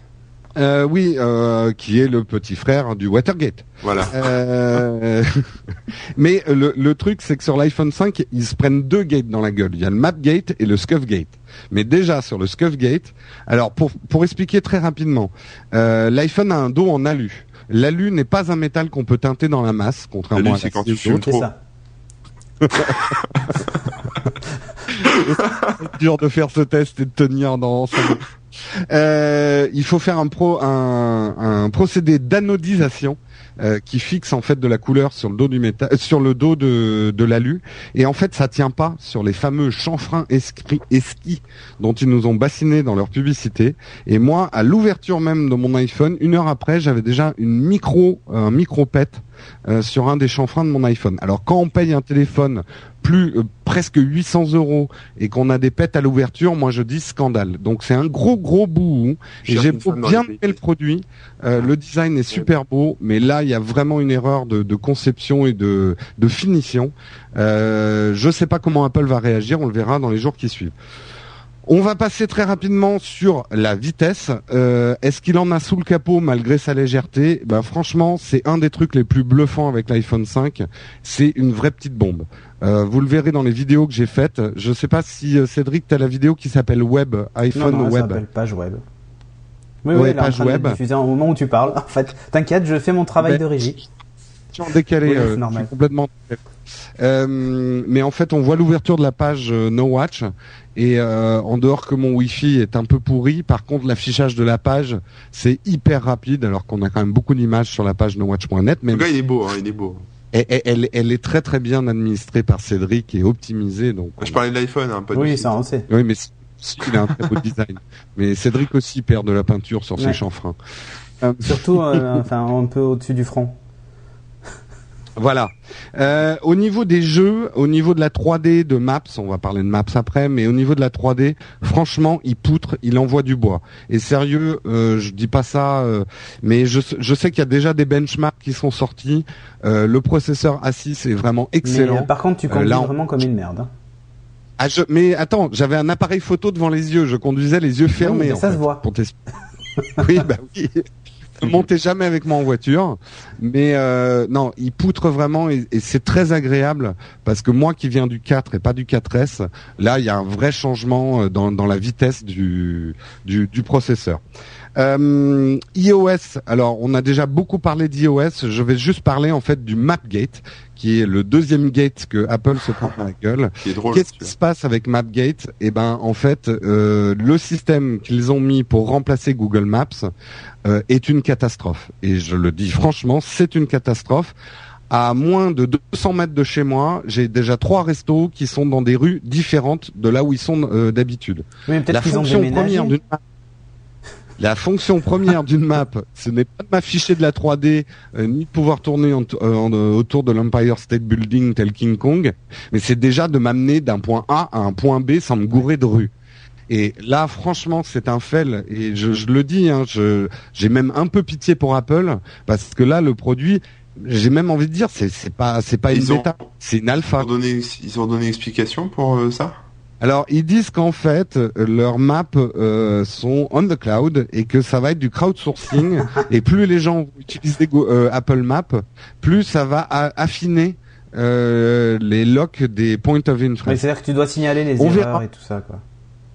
Euh, oui, euh, qui est le petit frère du Watergate. Voilà. Euh, mais le, le truc, c'est que sur l'iPhone 5, ils se prennent deux gates dans la gueule. Il y a le Mapgate et le Scuffgate. Mais déjà sur le Scuffgate, alors pour pour expliquer très rapidement, euh, l'iPhone a un dos en alu. L'alu n'est pas un métal qu'on peut teinter dans la masse, contrairement à c'est quand tu fumes trop. Dur de faire ce test et de tenir dans euh, il faut faire un, pro, un, un procédé d'anodisation euh, qui fixe en fait de la couleur sur le dos du métal, euh, sur le dos de, de l'alu, et en fait ça tient pas sur les fameux chanfreins esquis dont ils nous ont bassiné dans leur publicité. Et moi, à l'ouverture même de mon iPhone, une heure après, j'avais déjà une micro, un micro pet euh, sur un des chanfreins de mon iPhone. Alors quand on paye un téléphone plus euh, presque 800 euros et qu'on a des pets à l'ouverture, moi je dis scandale. Donc c'est un gros gros bout. Et j'ai bien aimé le produit. Euh, le design est super beau, mais là il y a vraiment une erreur de, de conception et de, de finition. Euh, je sais pas comment Apple va réagir. On le verra dans les jours qui suivent. On va passer très rapidement sur la vitesse. Euh, est-ce qu'il en a sous le capot malgré sa légèreté? Ben franchement, c'est un des trucs les plus bluffants avec l'iPhone 5. C'est une vraie petite bombe. Euh, vous le verrez dans les vidéos que j'ai faites. Je ne sais pas si euh, Cédric, tu as la vidéo qui s'appelle Web, iPhone non, non, Web. Ça page Web. Oui, oui, page web. Diffusée au moment où tu parles. En fait, t'inquiète, je fais mon travail ben, de régie. En décalé, oui, normal. complètement. Euh, mais en fait, on voit l'ouverture de la page No Watch et euh, en dehors que mon Wi-Fi est un peu pourri, par contre l'affichage de la page c'est hyper rapide, alors qu'on a quand même beaucoup d'images sur la page nowatch.net. Mais il est beau, hein, il est beau. elle, elle, est très très bien administrée par Cédric et optimisée. Donc je parlais de l'iPhone, hein, pas Oui, ça on sait. Oui, mais il a un très beau design. Mais Cédric aussi perd de la peinture sur ses chanfreins. Surtout, euh, enfin, un peu au-dessus du front. Voilà. Euh, au niveau des jeux, au niveau de la 3D de Maps, on va parler de Maps après, mais au niveau de la 3D, franchement, il poutre, il envoie du bois. Et sérieux, euh, je dis pas ça, euh, mais je, je sais qu'il y a déjà des benchmarks qui sont sortis. Euh, le processeur A6 est vraiment excellent. Mais, par contre, tu conduis vraiment comme une merde. Hein. Ah, je, mais attends, j'avais un appareil photo devant les yeux, je conduisais les yeux fermés. ça se voit. oui, bah oui. Montez jamais avec moi en voiture, mais euh, non, il poutre vraiment et, c'est très agréable parce que moi qui viens du 4 et pas du 4S, là il y a un vrai changement euh, dans, la vitesse du processeur. Euh, iOS, alors on a déjà beaucoup parlé d'iOS, je vais juste parler en fait du Mapgate, qui est le deuxième gate que Apple se prend dans la gueule. Qu'est-ce qui se passe avec Mapgate? Eh ben en fait, euh, le système qu'ils ont mis pour remplacer Google Maps euh, est une catastrophe. Et je le dis franchement, c'est une catastrophe à moins de 200 mètres de chez moi, j'ai déjà trois restos qui sont dans des rues différentes de là où ils sont euh, d'habitude. Oui, la fonction première d'une la fonction première d'une map, ce n'est pas de m'afficher de la 3D, euh, ni de pouvoir tourner euh, euh, autour de l'Empire State Building tel King Kong, mais c'est déjà de m'amener d'un point A à un point B sans me gourer de rue. Et là, franchement, c'est un fail. Et je, je le dis, hein, j'ai même un peu pitié pour Apple parce que là, le produit, j'ai même envie de dire, c'est pas, c'est pas une bêta, c'est une alpha. Ils ont donné, ils ont donné explication pour ça? Alors ils disent qu'en fait leurs maps euh, sont on the cloud et que ça va être du crowdsourcing et plus les gens utilisent euh, Apple Maps, plus ça va affiner euh, les locks des point of interest. c'est-à-dire que tu dois signaler les erreurs et tout ça quoi.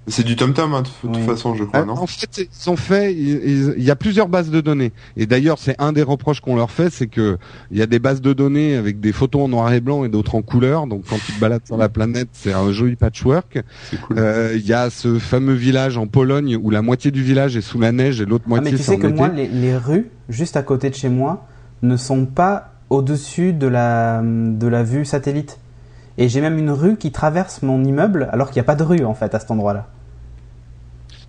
C'est du TomTom, hein, de toute façon, je crois, euh, non En fait, ils sont faits. Il, y a plusieurs bases de données. Et d'ailleurs, c'est un des reproches qu'on leur fait, c'est que il y a des bases de données avec des photos en noir et blanc et d'autres en couleur. Donc, quand tu te balades sur la planète, c'est un joli patchwork. Euh, il y a ce fameux village en Pologne où la moitié du village est sous la neige et l'autre ah, moitié. mais tu sais que moi, les, les rues juste à côté de chez moi ne sont pas au-dessus de la de la vue satellite. Et j'ai même une rue qui traverse mon immeuble alors qu'il n'y a pas de rue en fait à cet endroit-là.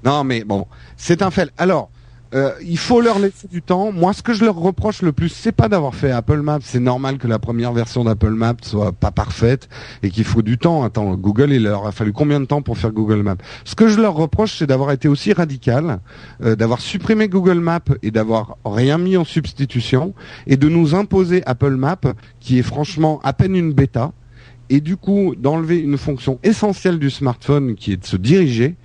Non, mais bon, c'est un fait. Alors, euh, il faut leur laisser du temps. Moi, ce que je leur reproche le plus, c'est pas d'avoir fait Apple Maps. C'est normal que la première version d'Apple Maps soit pas parfaite et qu'il faut du temps. Attends, Google, il leur a fallu combien de temps pour faire Google Maps? Ce que je leur reproche, c'est d'avoir été aussi radical, euh, d'avoir supprimé Google Maps et d'avoir rien mis en substitution et de nous imposer Apple Maps, qui est franchement à peine une bêta et du coup d'enlever une fonction essentielle du smartphone qui est de se diriger.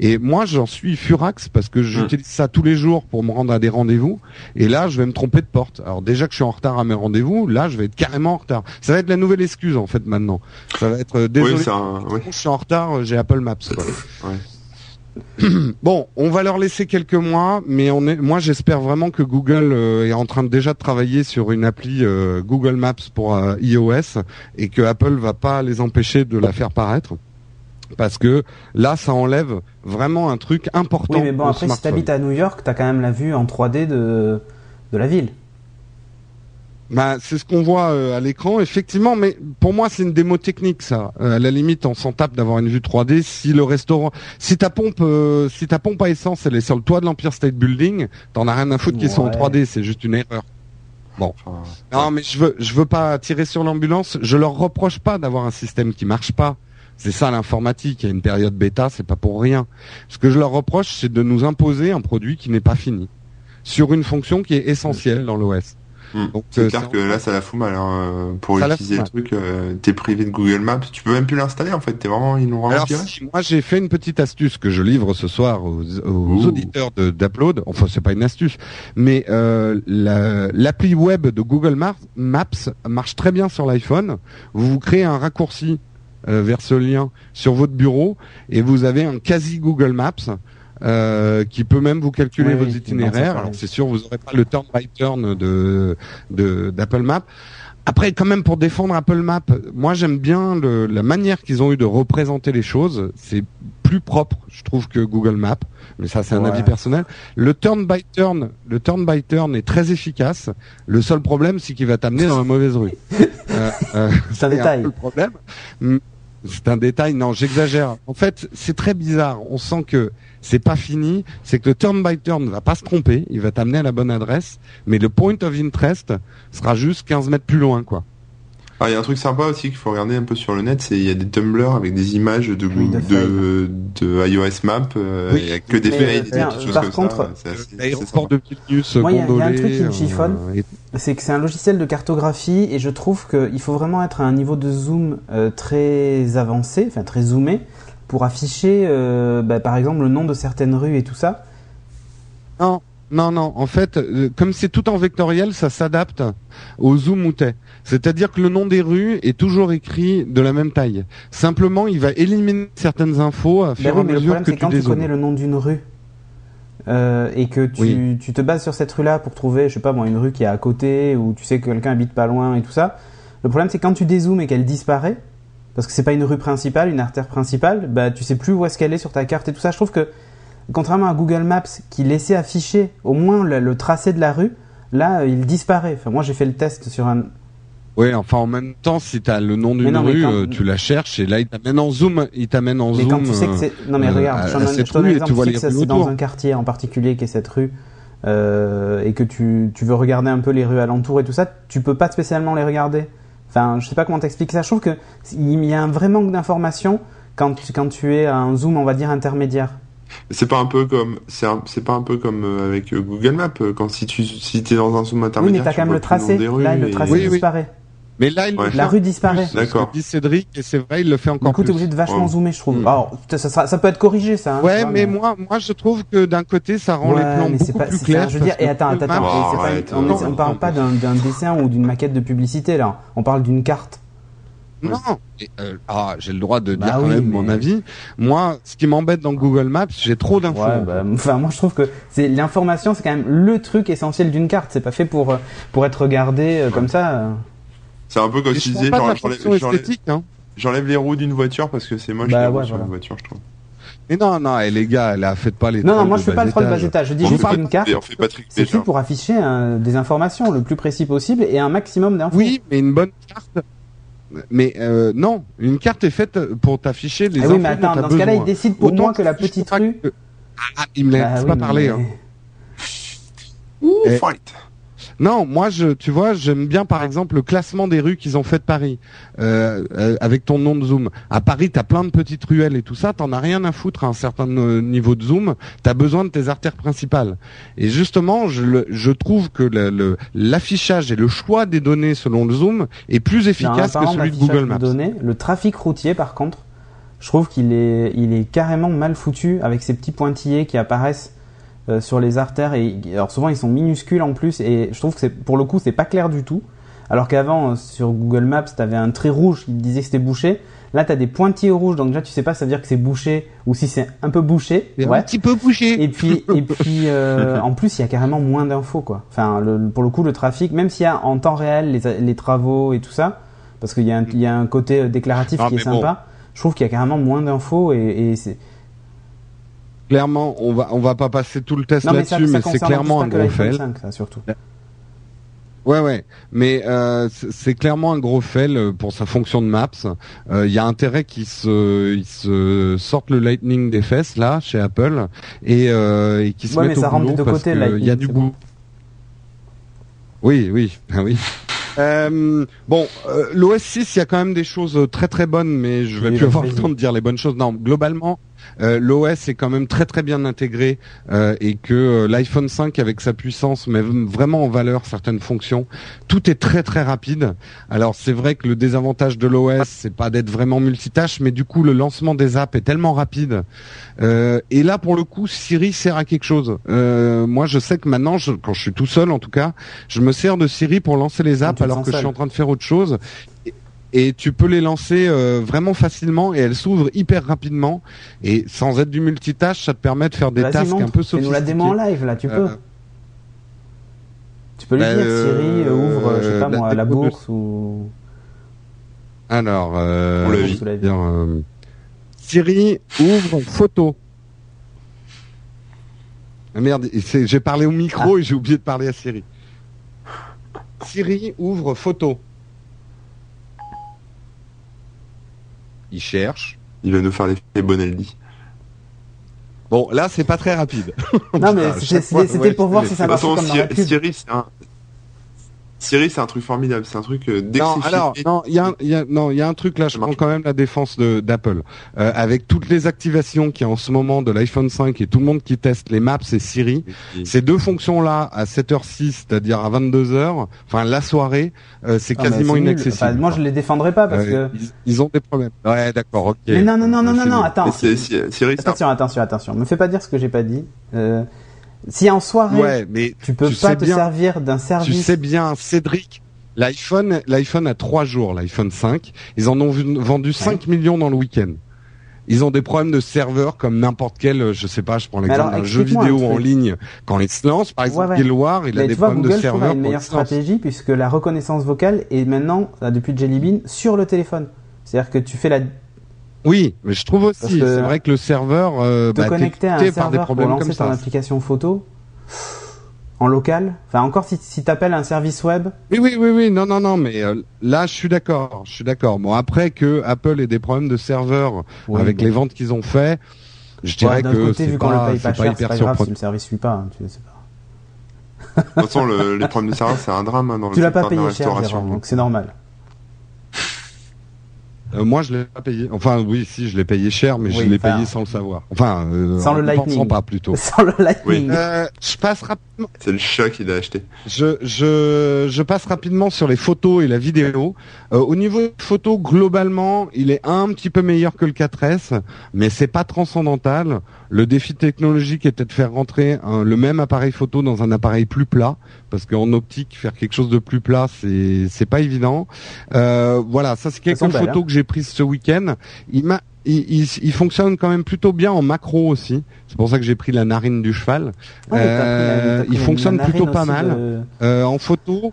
Et moi, j'en suis furax parce que j'utilise ça tous les jours pour me rendre à des rendez-vous. Et là, je vais me tromper de porte. Alors déjà que je suis en retard à mes rendez-vous, là, je vais être carrément en retard. Ça va être la nouvelle excuse en fait maintenant. Ça va être euh, désolé. Je suis en retard, j'ai Apple Maps. Quoi. bon, on va leur laisser quelques mois, mais on est, moi j'espère vraiment que Google euh, est en train de déjà de travailler sur une appli euh, Google Maps pour euh, iOS et que Apple va pas les empêcher de la faire paraître. Parce que là, ça enlève vraiment un truc important. Oui, mais bon, après, si tu habites à New York, tu as quand même la vue en 3D de, de la ville. Bah, c'est ce qu'on voit euh, à l'écran, effectivement, mais pour moi c'est une démo technique ça. Euh, à la limite, on s'en tape d'avoir une vue 3D. Si le restaurant, si ta pompe, euh, si ta pompe à essence, elle est sur le toit de l'Empire State Building, t'en as rien à foutre qu'ils sont en 3D, c'est juste une erreur. Bon, non, mais je veux, je veux pas tirer sur l'ambulance. Je leur reproche pas d'avoir un système qui marche pas. C'est ça l'informatique. Il y a une période bêta, c'est pas pour rien. Ce que je leur reproche, c'est de nous imposer un produit qui n'est pas fini sur une fonction qui est essentielle dans l'OS. Hmm. C'est euh, clair que là, ça la fout mal. Hein, pour utiliser le truc, euh, t'es privé de Google Maps. Tu peux même plus l'installer en fait. T'es vraiment Alors, moi, j'ai fait une petite astuce que je livre ce soir aux, auditeurs d'Upload. Enfin, c'est pas une astuce, mais euh, l'appli web de Google Maps marche très bien sur l'iPhone. Vous vous créez un raccourci vers ce lien sur votre bureau et vous avez un quasi Google Maps euh, qui peut même vous calculer vos itinéraires. Alors c'est sûr, vous n'aurez pas le turn by turn de d'Apple Maps. Après, quand même, pour défendre Apple Maps, moi j'aime bien le, la manière qu'ils ont eu de représenter les choses. C'est plus propre, je trouve, que Google Maps. Mais ça, c'est un avis personnel. Le turn by turn, le turn by turn est très efficace. Le seul problème, c'est qu'il va t'amener dans la mauvaise rue. euh, euh, c'est un détail. Un problème. C'est un détail. Non, j'exagère. En fait, c'est très bizarre. On sent que c'est pas fini, c'est que le turn by turn ne va pas se tromper, il va t'amener à la bonne adresse, mais le point of interest sera juste 15 mètres plus loin, quoi. Ah, il y a un truc sympa aussi qu'il faut regarder un peu sur le net, c'est il y a des Tumblr avec des images de de, de, iOS Map, euh, il y a que des faits, des Par contre, l'aéroport de moi, il y, a un truc qui me chiffonne, euh, c'est que c'est un logiciel de cartographie et je trouve qu'il faut vraiment être à un niveau de zoom euh, très avancé, enfin très zoomé, pour afficher, euh, bah, par exemple, le nom de certaines rues et tout ça? Non, non, non. En fait, euh, comme c'est tout en vectoriel, ça s'adapte au zoom où t'es. C'est-à-dire que le nom des rues est toujours écrit de la même taille. Simplement, il va éliminer certaines infos à bah fur et à mesure le problème, que tu quand tu connais le nom d'une rue euh, et que tu, tu, te bases sur cette rue-là pour trouver, je sais pas moi, une rue qui est à côté ou tu sais que quelqu'un habite pas loin et tout ça. Le problème, c'est quand tu dézoomes et qu'elle disparaît, parce que c'est pas une rue principale, une artère principale, bah tu sais plus où est-ce qu'elle est sur ta carte et tout ça. Je trouve que contrairement à Google Maps qui laissait afficher au moins le, tracé de la rue, là euh, il disparaît. Enfin moi j'ai fait le test sur un. Oui, enfin en même temps, si tu as le nom d'une rue, euh, tu la cherches et là il t'amène en zoom, il t'amène en mais Quand tu sais que c'est non mais euh, regarde, je, te donne un exemple, tu, sais que c'est dans un quartier en particulier qui est cette rue. et que tu, tu veux regarder un peu les rues alentours et tout ça, tu peux pas spécialement les regarder. Enfin, je sais pas comment t'expliquer ça. Je trouve qu'il y a un vrai manque d'informations quand, quand tu es à un zoom, on va dire, intermédiaire. C'est pas un peu comme c'est pas un peu comme euh, avec euh, Google Maps quand si tu si es dans un zoom intermédiaire. Oui, mais t'as quand même le tracé. Là, le tracé disparaît. Mais là, il Ouais. La rue disparaît. D'accord. dit Cédric, et c'est vrai, il le fait Du encore coup, t'es obligé de vachement Ouais. zoomer, je trouve. Mm. Alors, ça, ça, ça peut être corrigé, ça. hein, Ouais, vois, mais moi, moi, je trouve que d'un côté, ça rend les plans mais c'est beaucoup pas, plus c'est- clairs. je veux dire, et attends, attends, attends, c'est pas on, non, on non, parle non. pas d'un dessin ou d'une maquette de publicité, là. On parle d'une carte. Non, et, euh, ah, j'ai le droit de Bah dire quand oui, même mais- mon avis. Moi, ce qui m'embête dans Google Maps, j'ai trop d'infos. Ouais, bah, enfin, moi, je trouve que c'est l'information, c'est quand même le truc essentiel d'une carte. C'est pas fait pour, euh, pour être regardé euh, comme ça. C'est un peu comme si je tu disais, de j'enlève- hein. j'enlève les roues d'une voiture parce que c'est moche Bah les roues ouais, sur voilà. une voiture, je trouve. Mais non, non, et les gars, là, faites pas les Non, non, moi, de je fais pas le troll bas étage. étage. Je dis On juste de- carte, de c'est fait pour afficher euh, des informations le plus précis possible et un maximum d'infos. Oui, mais une bonne carte. Mais euh, non, une carte est faite pour t'afficher les Ah infos oui, mais attends, dans ce cas-là, il décide pour Autant moi que la petite rue. que- Ah, il me laisse Bah oui, pas mais- parler. Hein. Ouh, Eh. fight. Non, moi, je, tu vois, j'aime bien par exemple le classement des rues qu'ils ont fait de Paris euh, euh, avec ton nom de zoom. À Paris, t'as plein de petites ruelles et tout ça, t'en as rien à foutre à un certain euh, niveau de zoom. T'as besoin de tes artères principales. Et justement, je, le- je trouve que le- le- l'affichage et le choix des données selon le zoom est plus Non, efficace que celui de Google de Maps. données, le trafic routier, par contre, je trouve qu'il est, il est carrément mal foutu avec ces petits pointillés qui apparaissent euh, sur les artères. Et alors souvent, ils sont minuscules en plus. Et je trouve que c'est, pour le coup, c'est pas clair du tout. Alors qu'avant, euh, sur Google Maps, t'avais un trait rouge qui te disait que c'était bouché. Là, t'as des pointillés rouges, donc déjà, tu sais pas, ça veut dire que c'est bouché ou si c'est un peu bouché. Ouais. Un petit peu bougé. Et puis, et puis euh, en plus, il y a carrément moins d'infos, quoi. Enfin, le- pour le coup, le trafic, même s'il y a en temps réel les, les travaux et tout ça, parce qu'il y, a un- il y a un côté euh, déclaratif Non, qui est bon. sympa, je trouve qu'il y a carrément moins d'infos et, et c'est. Clairement, on va on va pas passer tout le test mais ça, là-dessus, ça mais c'est clairement un gros fail. 5, ça, surtout. Ouais, ouais, mais euh, c'est- clairement un gros fail euh, pour sa fonction de Maps. Euh, Il y a intérêt qu'ils se, ils se sortent le Lightning des fesses là chez Apple et, euh, et qu'ils se Ouais, mettent mais ça au rentre boulot de parce côté, que le il y a du goût. bon. Oui, oui, ah oui. Euh, bon, euh, l'OS 6, il y a quand même des choses euh, très très bonnes, mais je vais Oui, plus vas-y, avoir le temps de dire les bonnes choses. Non, globalement, euh, l'OS est quand même très très bien intégré euh, et que euh, l'iPhone 5 avec sa puissance met vraiment en valeur certaines fonctions. Tout est très très rapide. Alors c'est vrai que le désavantage de l'OS, c'est pas d'être vraiment multitâche, mais du coup le lancement des apps est tellement rapide. Euh, et là pour le coup, Siri sert à quelque chose. Euh, moi, je sais que maintenant, je- quand je suis tout seul en tout cas, je me sers de Siri pour lancer les apps alors que je suis en train de faire autre chose. Et- Et tu peux les lancer euh, vraiment facilement et elles s'ouvrent hyper rapidement. Et sans être du multitâche, ça te permet de faire des tasks un peu Fais-nous la démo en live, là, tu peux. Euh, tu peux lui bah, dire, Siri, euh, euh, ouvre, je sais pas la moi, la de- bourse ou. Alors, euh, On vie. dire, euh, Siri ouvre photo. Ah, merde, j'ai parlé au Ah. micro et j'ai oublié de parler à Siri. Siri ouvre photo. Il cherche. Il va nous faire l'effet Bonaldi. Bon, là, c'est pas très rapide. Non, mais c'était pour voir si ça De toute marchait façon, comme dans Siri, c'est un... Truc formidable. C'est un truc euh, Non, alors, non, il y a, y a- non, il y a un truc là, je prends quand même la défense de- d'Apple. Euh, avec toutes les activations qu'il y a en ce moment de l'iPhone 5 et tout le monde qui teste les Maps et Siri, ces deux fonctions-là à 7h06, c'est-à-dire à 22h, enfin la soirée, euh, c'est Ah, mais quasiment inaccessible. Enfin, moi, je les défendrai pas parce Euh, que. ils, ils ont des problèmes. Ouais, d'accord, ok. Mais non, non, non, non, non, non, attends. Siri, Attention, attention, attention. Me fais pas dire ce que j'ai pas dit. Euh, si en soirée, Ouais, mais tu peux tu pas te bien- servir d'un tu service. sais bien, Cédric, l'iPhone, l'iPhone a trois jours, l'iPhone 5. Ils en ont vendu 5 millions dans le week-end. Ils ont des problèmes de serveurs comme n'importe quel, euh, je sais pas, je prends l'exemple d'un jeu vidéo en ligne. Quand il se lance, par exemple, Ouais, ouais. Guild War, il a Mais des tu vois, problèmes Google, de a serveurs une meilleure stratégie puisque la reconnaissance vocale est maintenant, là, depuis Jelly Bean, sur le téléphone. C'est-à-dire que tu fais la, Oui, mais je trouve aussi, que c'est vrai que le serveur, euh, bah, t'es connecter à un par des serveur pour problèmes lancer comme ton ça. application photo en local. Enfin, encore si, si t'appelles un service web, Oui, oui, oui, oui, non, non, non, mais euh, là, je suis d'accord, je suis d'accord. Bon, après que Apple ait des problèmes de serveurs Oui, avec bon. les ventes qu'ils ont fait, je Ouais, dirais d'un que c'est vu qu'on le pas, paye pas pas cher, c'est hyper pas grave si le service suit pas. hein, tu sais pas. De toute façon, le- les problèmes de serveur, c'est un drame hein, dans le Tu l'as pas secteur de la payé cher, donc c'est normal. Euh, moi, je l'ai pas payé. Enfin, oui, si, je l'ai payé cher, mais je l'ai payé sans le savoir. Enfin, euh, sans le lightning. pas plutôt. sans le lightning. Euh, je passe rapidement. C'est le chat qui l'a acheté. Je, je, je passe rapidement sur les photos et la vidéo. Euh, au niveau des photos, globalement, il est un petit peu meilleur que le 4S, mais c'est pas transcendantal. Le défi technologique était de faire rentrer le même appareil photo dans un appareil plus plat, parce qu'en optique, faire quelque chose de plus plat, c'est c'est pas évident. Euh, voilà, ça c'est quelques photos hein. que j'ai prises ce week-end. Il m'a il, fonctionne quand même plutôt bien en macro aussi. C'est pour ça que j'ai pris la narine du cheval. Ah, euh, il fonctionne plutôt pas mal. Euh, en photo,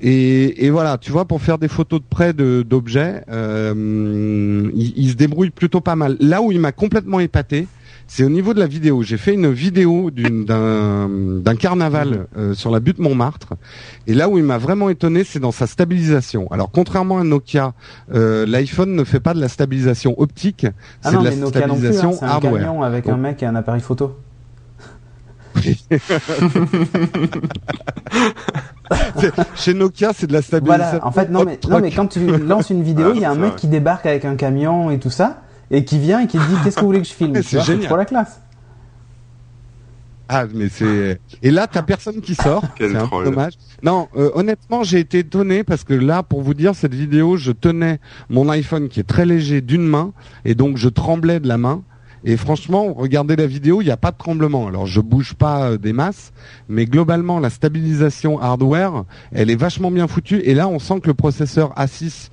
et, voilà, tu vois, pour faire des photos de près d'objets, euh, il, se débrouille plutôt pas mal. Là où il m'a complètement épaté, c'est au niveau de la vidéo. J'ai fait une vidéo d'un carnaval mhm. euh, sur la butte Montmartre, et là où il m'a vraiment étonné, c'est dans sa stabilisation. Alors contrairement à Nokia, euh, l'iPhone ne fait pas de la stabilisation optique, ah c'est de la stabilisation non plus, hein, un camion avec un mec et un appareil photo. Chez Nokia, c'est de la stabilisation. Voilà. En fait, non mais, non, mais quand tu lances une vidéo, il y a un mec qui débarque avec un camion et tout ça, et qui vient et qui dit qu'est-ce que vous voulez que je filme C'est génial. pour la classe. Ah, mais c'est et là t'as personne qui sort. c'est un peu dommage. Non, euh, honnêtement, j'ai été étonné parce que là, pour vous dire, cette vidéo, je tenais mon iPhone qui est très léger d'une main et donc je tremblais de la main. Et franchement, regardez la vidéo, il n'y a pas de tremblement. Alors je bouge pas euh, des masses, mais globalement la stabilisation hardware, elle est vachement bien foutue. Et là, on sent que le processeur A6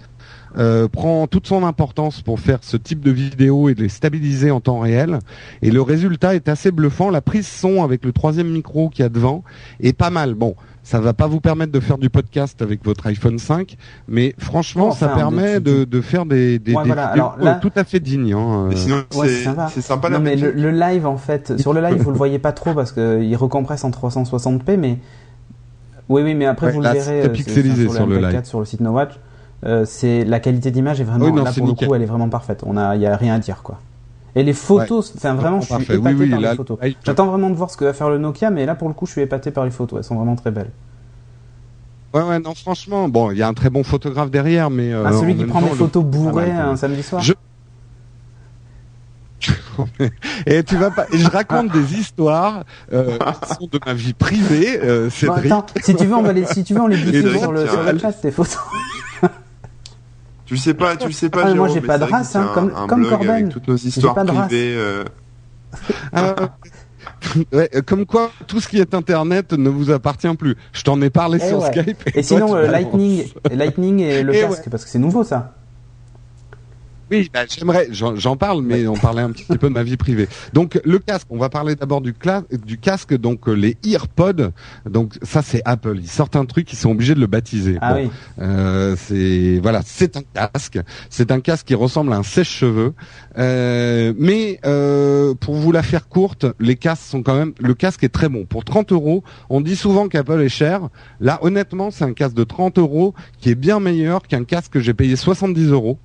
euh, prend toute son importance pour faire ce type de vidéo et de les stabiliser en temps réel. Et le résultat est assez bluffant. La prise son avec le troisième micro qui y a devant est pas mal. Bon, ça va pas vous permettre de faire du podcast avec votre iPhone 5, mais franchement, ça permet de, de, faire des, des, des vidéos tout à fait dignes. Hein. sinon, c'est sympa. Non, mais le, live, en fait, sur le live, vous le voyez pas trop parce qu'il recompresse en 360p, mais oui, oui, mais après vous le verrez euh, pixelisé sur, le, live. sur le site No Watch. Euh, c'est la qualité d'image est vraiment là pour le coup, elle est vraiment parfaite. On a, il y a rien à dire quoi. Et les photos, c'est vraiment, je suis épaté par les photos. J'attends vraiment de voir ce que va faire le Nokia, mais là pour le coup, je suis épaté par les photos. Elles sont vraiment très belles. Ouais, ouais, non, franchement, bon, il y a un très bon photographe derrière, mais. Euh, ah, celui qui prend des photos bourrées un samedi soir. Je... et tu vas pas. Et je raconte des histoires euh, qui sont de ma vie privée, euh, Cédric. attends, si tu veux, on va les, si tu veux, on les diffuse sur le, sur le chat tes photos. Tu sais pas, tu sais pas. Ah, moi j'ai pas de race, hein, comme, comme Corben. Avec toutes nos histoires privées. Euh... euh ouais, comme quoi, tout ce qui est Internet ne vous appartient plus. Je t'en ai parlé et sur Skype. Et, sinon, euh, Lightning, Lightning et le casque, parce que c'est nouveau ça. Oui, bah, j'aimerais, j'en parle, mais on parlait un petit peu de ma vie privée. Donc le casque, on va parler d'abord du, du casque, donc euh, les EarPods. Donc ça c'est Apple, ils sortent un truc, ils sont obligés de le baptiser. Ah oui. Euh, c'est voilà, c'est un casque, c'est un casque qui ressemble à un sèche-cheveux. Euh, mais euh, pour vous la faire courte, les casques sont quand même, le casque est très bon. Pour 30 euros, on dit souvent qu'Apple est cher. Là, honnêtement, c'est un casque de 30 euros qui est bien meilleur qu'un casque que j'ai payé 70 euros.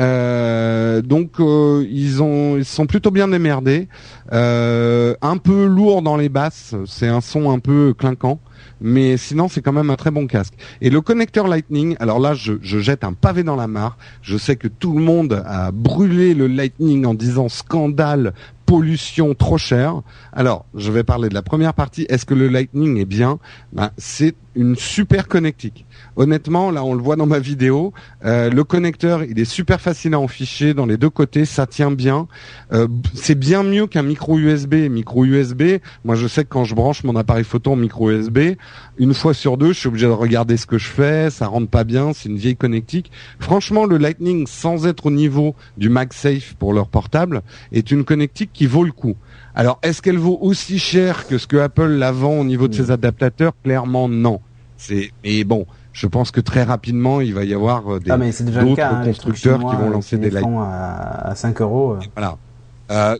Euh, donc euh, ils ont ils sont plutôt bien démerdés. Euh, un peu lourd dans les basses, c'est un son un peu clinquant, mais sinon c'est quand même un très bon casque. Et le connecteur Lightning, alors là je, je jette un pavé dans la mare. Je sais que tout le monde a brûlé le Lightning en disant scandale, pollution trop cher. Alors, je vais parler de la première partie. Est-ce que le Lightning est bien? Ben, C'est une super connectique. Honnêtement, là, on le voit dans ma vidéo. Euh, le connecteur, il est super facile à enficher dans les deux côtés. Ça tient bien. Euh, c'est bien mieux qu'un micro USB. Micro USB, moi, je sais que quand je branche mon appareil photo en micro USB, une fois sur deux, je suis obligé de regarder ce que je fais. Ça rentre pas bien. C'est une vieille connectique. Franchement, le Lightning, sans être au niveau du MagSafe pour leur portable, est une connectique qui vaut le coup. Alors, est-ce qu'elle vaut aussi cher que ce que Apple la vend au niveau de ses adaptateurs? Clairement, non. C'est, mais bon, je pense que très rapidement, il va y avoir euh, des ah, d'autres hein, constructeurs qui vont lancer des lights à, à 5 euros. Euh. Voilà. Euh,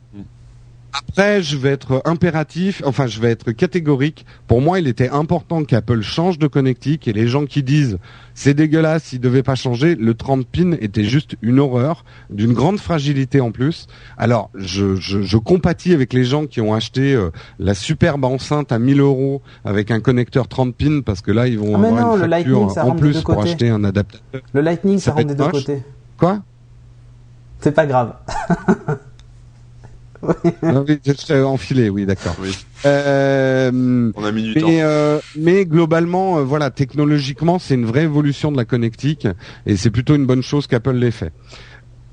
après, je vais être impératif, enfin, je vais être catégorique. Pour moi, il était important qu'Apple change de connectique et les gens qui disent c'est dégueulasse, il devait pas changer, le 30 pin était juste une horreur, d'une grande fragilité en plus. Alors, je, je, je compatis avec les gens qui ont acheté euh, la superbe enceinte à 1000 euros avec un connecteur 30 pins parce que là, ils vont ah, avoir une facture en plus pour acheter un adaptateur. Le Lightning, ça, rentre des deux côtés. Quoi? C'est pas grave. oui, je enfilé, oui, d'accord. Oui. Euh, On a mis du mais, temps. euh, mais globalement, euh, voilà, technologiquement, c'est une vraie évolution de la connectique et c'est plutôt une bonne chose qu'Apple l'ait fait.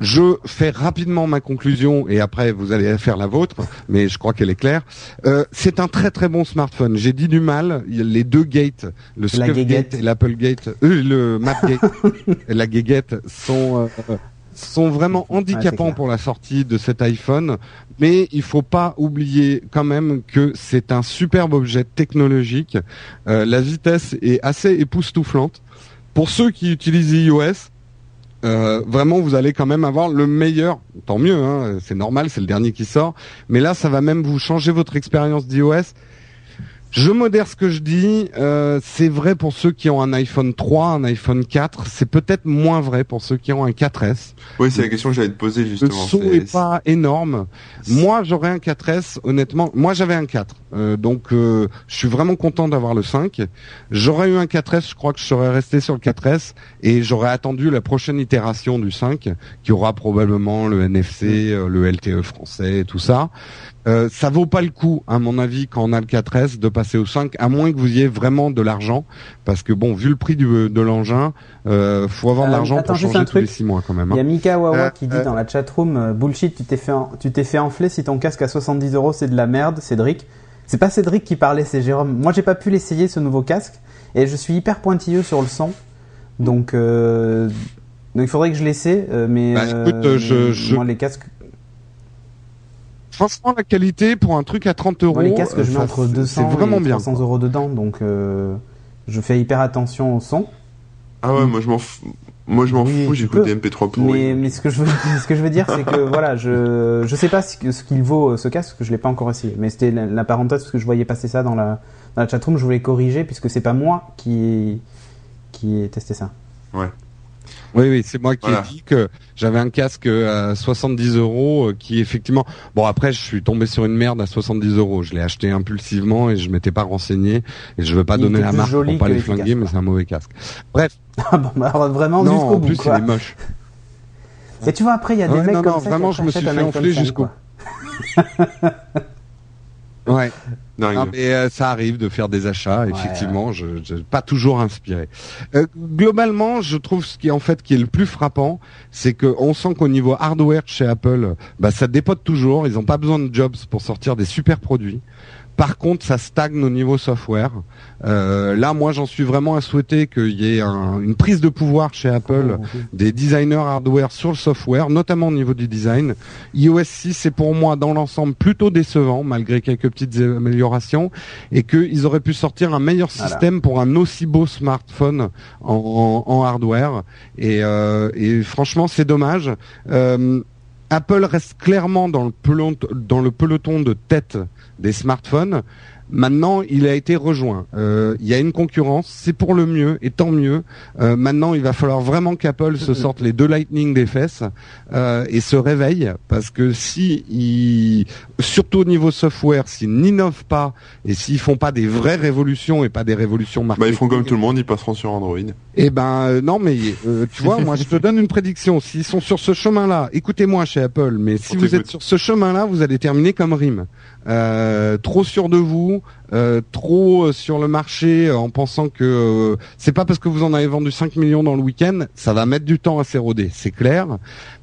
Je fais rapidement ma conclusion et après vous allez faire la vôtre, mais je crois qu'elle est claire. Euh, c'est un très très bon smartphone. J'ai dit du mal. Les deux gates, le La Scuf guéguette. Gate et l'Apple Gate, euh, le Map Gate et la guéguette sont euh, sont vraiment c'est handicapants pour la sortie de cet iPhone. Mais il faut pas oublier quand même que c'est un superbe objet technologique. Euh, la vitesse est assez époustouflante. Pour ceux qui utilisent iOS, euh, vraiment, vous allez quand même avoir le meilleur. Tant mieux, hein, c'est normal, c'est le dernier qui sort. Mais là, ça va même vous changer votre expérience d'iOS. Je modère ce que je dis. euh, c'est vrai pour ceux qui ont un iPhone 3, un iPhone 4. C'est peut-être moins vrai pour ceux qui ont un 4S. Oui, c'est la question que j'allais te poser Le justement. son C'est- est pas énorme. Moi, j'aurais un 4S, honnêtement. Moi, j'avais un 4. Euh, donc, euh, je suis vraiment content d'avoir le 5. J'aurais eu un 4S, je crois que je serais resté sur le 4S et j'aurais attendu la prochaine itération du 5 qui aura probablement le NFC, le LTE français et tout ça. Euh, ça vaut pas le coup, à mon avis, quand on a le 4S, de passer au 5, à moins que vous ayez vraiment de l'argent, parce que bon, vu le prix du, de l'engin, euh, faut avoir de Euh, l'argent pour changer un tous les truc. 6 mois quand même. Il y hein. a Mika Wawa Euh, qui dit euh. dans la chatroom bullshit, tu t'es fait en- tu t'es fait enfler si ton casque à 70 euros c'est de la merde, Cédric. C'est pas Cédric qui parlait, c'est Jérôme. Moi j'ai pas pu l'essayer ce nouveau casque et je suis hyper pointilleux sur le son, donc euh, donc il faudrait que je l'essaie, mais Bah, écoute, euh, je- moi les casques, Franchement, la qualité pour un truc à 30 euros, moi, les casques euh, je mets ça, entre c'est- 200 c'est vraiment et bien. 300 euros dedans, donc euh, je fais hyper attention au son. Ah ouais, moi je m'en fous. Moi je m'en Oui, fous, tu j'écoute des MP3 pourris. Mais, mais ce que je veux, ce que je veux dire, c'est que voilà, je, je sais pas ce qu'il vaut euh, ce casque, parce que je l'ai pas encore essayé. Mais c'était la, la parenthèse parce que je voyais passer ça dans la, dans la chatroom, je voulais corriger puisque c'est pas moi qui, qui ai testé ça. Oui, oui, c'est moi qui Voilà. ai dit que j'avais un casque à 70 euros euh, qui effectivement. Bon, après, je suis tombé sur une merde à 70 euros. Je l'ai acheté impulsivement et je m'étais pas renseigné et je veux pas Il donner la marque pour pas les flinguer, mais c'est un mauvais casque. Bref, Ah bon, bah alors vraiment non, jusqu'au en plus quoi. il est moche. Et tu vois, après, il y a des Ouais, mecs non, comme non, ça vraiment, qui je me suis fait enfler 5, jusqu'au-. Ouais. Dingue. Non, mais euh, ça arrive de faire des achats, Ouais, effectivement, je, je pas toujours inspiré. Euh, globalement, je trouve ce qui en fait qui est le plus frappant, c'est que on sent qu'au niveau hardware chez Apple, bah ça dépote toujours, ils n'ont pas besoin de jobs pour sortir des super produits. Par contre, ça stagne au niveau software. Euh, là, moi, j'en suis vraiment à souhaiter qu'il y ait un- une prise de pouvoir chez Apple Oh, des designers hardware sur le software, notamment au niveau du design. iOS 6 est pour moi dans l'ensemble plutôt décevant, malgré quelques petites améliorations, et qu'ils auraient pu sortir un meilleur Voilà. système pour un aussi beau smartphone en, en- en hardware. Et, euh, et franchement, c'est dommage. Euh, Apple reste clairement dans le peloton, de tête des smartphones. Maintenant, il a été rejoint. Euh, il y a une concurrence, c'est pour le mieux, et tant mieux. Euh, maintenant, il va falloir vraiment qu'Apple se sorte les deux Lightning des fesses euh, et se réveille, parce que si, ils, surtout au niveau software, s'ils n'innovent pas et s'ils font pas des vraies révolutions et pas des révolutions Bah marketing, ils font comme tout le monde, ils passeront sur Android. eh ben non, mais euh, tu vois, moi je te donne une prédiction. S'ils sont sur ce chemin-là, écoutez-moi chez Apple, mais si On vous êtes sur ce chemin-là, vous allez terminer comme Rime. Euh, trop sûr de vous, euh, trop euh, sur le marché en pensant que c'est pas parce que vous en avez vendu 5 millions dans le week-end, ça va mettre du temps à s'éroder, c'est clair.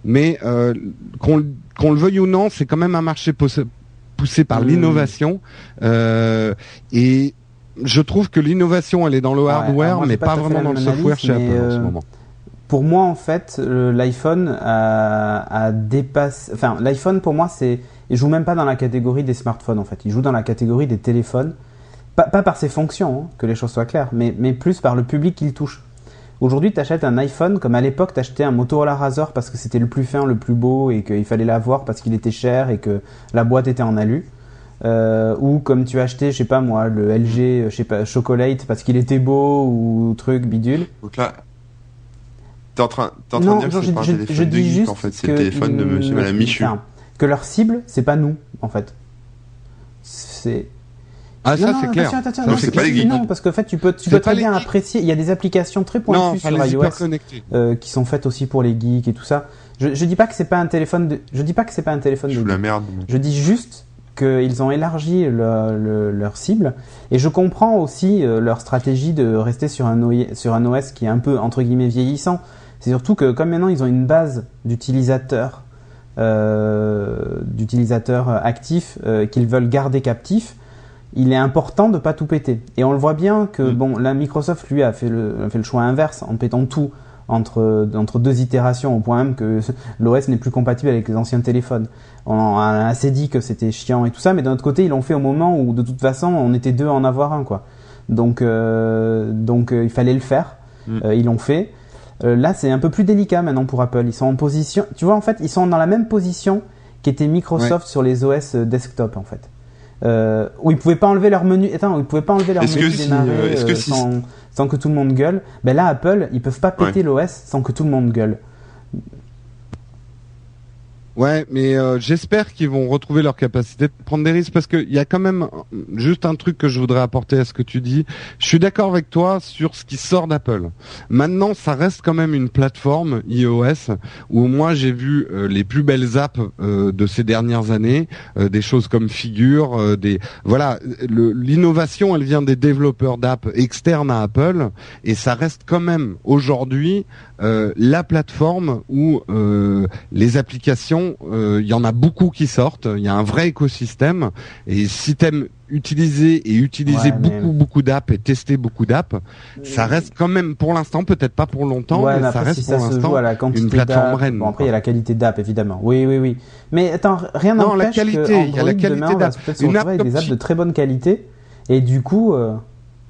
Mais qu'on le veuille ou non, c'est quand même un marché poussé, par l'innovation. Et je trouve que l'innovation, elle est dans le Ouais, hardware, moi, mais pas vraiment dans le software analyse, chez Apple en ce moment. Pour moi, en fait, l'iPhone a, a dépassé. Enfin, l'iPhone, pour moi, c'est. Il joue même pas dans la catégorie des smartphones, en fait. Il joue dans la catégorie des téléphones. Pas, pas par ses fonctions, hein, que les choses soient claires, mais, mais plus par le public qu'il touche. Aujourd'hui, tu achètes un iPhone comme à l'époque, tu achetais un Motorola Razr parce que c'était le plus fin, le plus beau et qu'il fallait l'avoir parce qu'il était cher et que la boîte était en alu. Euh, ou comme tu achetais, je sais pas moi, le LG, je sais pas, Chocolate parce qu'il était beau ou truc bidule. Donc là, t'es en train, t'es en train Non, de dire que c'est pas un téléphone je de dis geek juste en fait, c'est le téléphone de monsieur Madame Michu. enfin, que leur cible, c'est pas nous, en fait. C'est Ah, ça, c'est clair. Attention, attention, Ça, non, c'est pas les. Non, parce qu'en fait, tu peux, tu peux très bien geeks. apprécier. Il y a des applications très pointues sur iOS euh, qui sont faites aussi pour les geeks et tout ça. Je, je dis pas que c'est pas un téléphone de, je dis pas que c'est pas un téléphone Je de la merde. Je dis juste qu'ils ont élargi le- le- leur cible et je comprends aussi euh, leur stratégie de rester sur un, OI sur un OS qui est un peu entre guillemets vieillissant. C'est surtout que comme maintenant ils ont une base d'utilisateurs d'utilisateurs actifs euh, qu'ils veulent garder captifs, il est important de pas tout péter. Et on le voit bien que Mm. bon, la Microsoft lui a fait le, a fait le choix inverse en pétant tout entre, entre deux itérations au point même que l'OS n'est plus compatible avec les anciens téléphones. On a assez dit que c'était chiant et tout ça, mais d'un autre côté, ils l'ont fait au moment où de toute façon on était deux à en avoir un quoi. Donc, euh, donc euh, il fallait le faire. Mm. Euh, ils l'ont fait. Euh, là, c'est un peu plus délicat maintenant pour Apple. Ils sont en position. Tu vois, en fait, ils sont dans la même position qu'était Microsoft sur les OS desktop en fait. Euh, où ils pouvaient pas enlever leur menu. Attends, ils pouvaient pas enlever leur menu si, démarrer euh, est-ce que euh, si- sans, sans que tout le monde gueule. Ben là, Apple, ils peuvent pas péter l'OS sans que tout le monde gueule. Ouais, mais euh, j'espère qu'ils vont retrouver leur capacité de prendre des risques parce qu'il y a quand même euh, juste un truc que je voudrais apporter à ce que tu dis. Je suis d'accord avec toi sur ce qui sort d'Apple. Maintenant, ça reste quand même une plateforme iOS où moi j'ai vu euh, les plus belles apps euh, de ces dernières années, euh, des choses comme Figure, des voilà, l'innovation elle vient des développeurs d'apps externes à Apple et ça reste quand même aujourd'hui la plateforme où les applications, euh, il y en a beaucoup qui sortent, il y a un vrai écosystème, et si t'aimes utiliser et utiliser Ouais, mais- beaucoup beaucoup d'apps et tester beaucoup d'apps, ça reste quand même pour l'instant, peut-être pas pour longtemps, ouais, mais mais ça après, reste si pour l'instant une plateforme reine, Bon, après, il y a la qualité d'app, évidemment. Oui, oui, oui. Mais attends, rien Non, la n'empêche qualité, il y a la qualité d'app. Une app avec des apps de très bonne qualité. Et du coup, euh,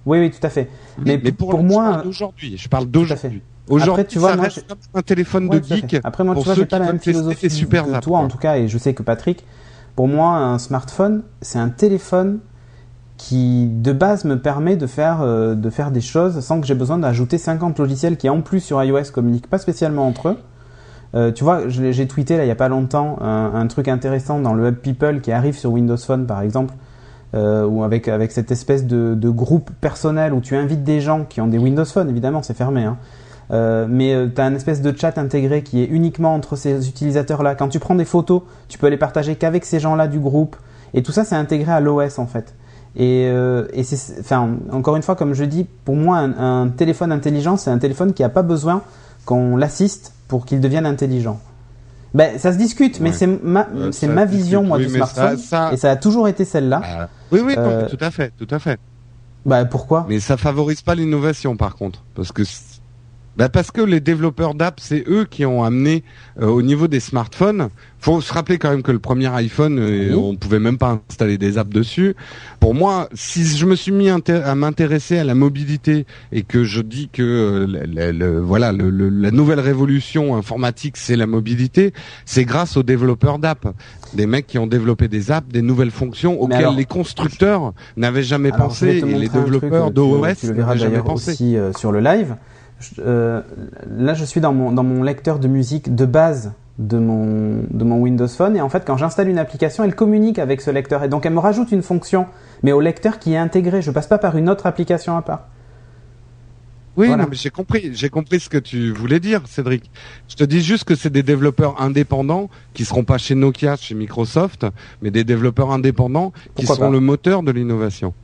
oui, oui, tout à fait. Mais, pour, pour, moi, parle d'aujourd'hui, je parle d'aujourd'hui. Aujourd'hui, tu vois, ça moi, reste je- comme un téléphone Ouais, de geek. Après, moi, pour tu vois, j'ai pas la même philosophie super que toi, en tout cas, et je sais que Patrick. Pour moi, un smartphone, c'est un téléphone qui, de base, me permet de faire, euh, de faire des choses sans que j'ai besoin d'ajouter 50 logiciels qui, en plus, sur iOS, communiquent pas spécialement entre eux. Euh, tu vois, j'ai tweeté là il y a pas longtemps un, un truc intéressant dans le Web People qui arrive sur Windows Phone par exemple, euh, ou avec avec cette espèce de, de groupe personnel où tu invites des gens qui ont des Windows Phone évidemment c'est fermé, hein. Euh, mais tu as une espèce de chat intégré qui est uniquement entre ces utilisateurs là. Quand tu prends des photos, tu peux les partager qu'avec ces gens là du groupe, et tout ça c'est intégré à l'OS en fait. Et, euh, et c'est, enfin, encore une fois, comme je dis, pour moi, un, un téléphone intelligent, c'est un téléphone qui n'a pas besoin qu'on l'assiste pour qu'il devienne intelligent. Ben, ça se discute, mais Ouais. c'est ma, Euh, c'est vision, discute, moi, oui, du ça- smartphone. ça- Et ça a toujours été celle-là. Ah, oui, oui, non, Euh, tout à fait, tout à fait. Bah, pourquoi? Mais ça favorise pas l'innovation, par contre, parce que bah parce que les développeurs d'app, c'est eux qui ont amené euh, au niveau des smartphones. Faut se rappeler quand même que le premier iPhone, euh, Oui. on pouvait même pas installer des apps dessus. Pour moi, si je me suis mis à m'intéresser à la mobilité et que je dis que euh, le- le- le- voilà le- le- la nouvelle révolution informatique, c'est la mobilité, c'est grâce aux développeurs d'app, des mecs qui ont développé des apps, des nouvelles fonctions auxquelles alors- les constructeurs n'avaient jamais pensé et les développeurs d'OS n'avaient jamais pensé. aussi sur le live. Je- euh, là, je suis dans mon, dans mon lecteur de musique de base de mon, de mon Windows Phone et en fait, quand j'installe une application, elle communique avec ce lecteur et donc elle me rajoute une fonction, mais au lecteur qui est intégré. Je passe pas par une autre application à part. Oui, Voilà. non, mais j'ai compris, j'ai compris ce que tu voulais dire, Cédric. Je te dis juste que c'est des développeurs indépendants qui seront pas chez Nokia, chez Microsoft, mais des développeurs indépendants qui seront le moteur de l'innovation.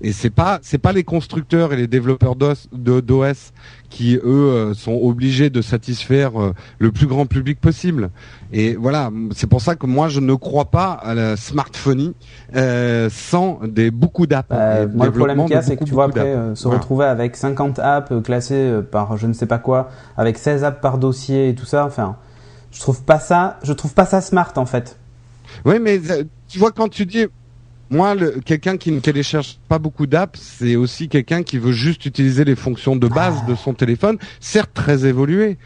Et c'est pas c'est pas les constructeurs et les développeurs d'OS de- d'OS qui eux euh, sont obligés de satisfaire euh, le plus grand public possible. Et voilà, c'est pour ça que moi je ne crois pas à la smartphonie euh, sans des beaucoup d'apps. Bah, moi, le problème qu'il y a, c'est que tu vois, après, euh, se Voilà. retrouver avec 50 apps euh, classées euh, par je ne sais pas quoi, avec 16 apps par dossier et tout ça, enfin, je trouve pas ça, je trouve pas ça smart en fait. Oui, mais euh, tu vois, quand tu dis, moi, quelqu'un qui ne télécharge pas beaucoup d'apps, c'est aussi quelqu'un qui veut juste utiliser les fonctions de base de son téléphone, certes très évoluées,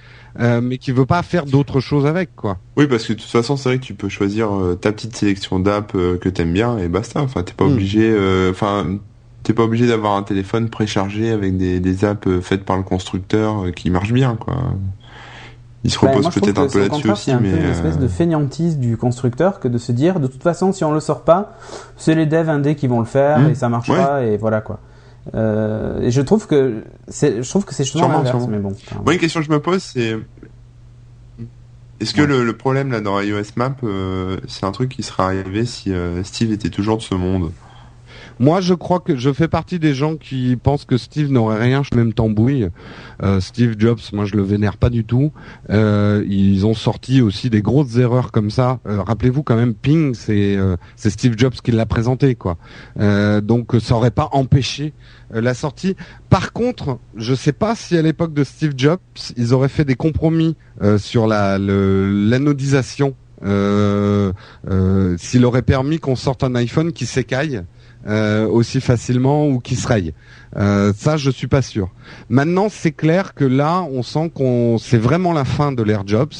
euh, mais qui veut pas faire d'autres choses avec, quoi. Oui, parce que de toute façon, c'est vrai que tu peux choisir euh, ta petite sélection d'app euh, que t'aimes bien et basta. Enfin, t'es pas Mm. obligé. Enfin, t'es pas obligé d'avoir un téléphone préchargé avec des, des apps faites par le constructeur qui marchent bien, quoi. Il se Bah, repose trouve peut-être un peu là-dessus aussi, C'est un mais peu une espèce euh, de fainéantise du constructeur que de se dire, de toute façon, si on le sort pas, c'est les devs indés qui vont le faire Mmh. et ça marchera et voilà quoi. Euh, et je trouve que c'est, je trouve que c'est justement l'inverse, mais bon. Moi, une question que je me pose, c'est est-ce que Ouais. le, le problème là dans iOS Map, euh, c'est un truc qui serait arrivé si euh, Steve était toujours de ce monde? Moi, je crois que je fais partie des gens qui pensent que Steve n'aurait rien, je même tambouille. Euh, Steve Jobs, moi, je le vénère pas du tout. Euh, ils ont sorti aussi des grosses erreurs comme ça. Euh, Rappelez-vous quand même, Ping, c'est euh, c'est Steve Jobs qui l'a présenté, quoi. Euh, donc, ça aurait pas empêché euh, la sortie. Par contre, je sais pas si à l'époque de Steve Jobs, ils auraient fait des compromis sur la l'anodisation. Euh, euh, s'il aurait permis qu'on sorte un iPhone qui s'écaille euh, aussi facilement ou qui se raye. Euh, ça, je suis pas sûr. Maintenant, c'est clair que là, on sent qu'on c'est vraiment la fin de l'ère Jobs.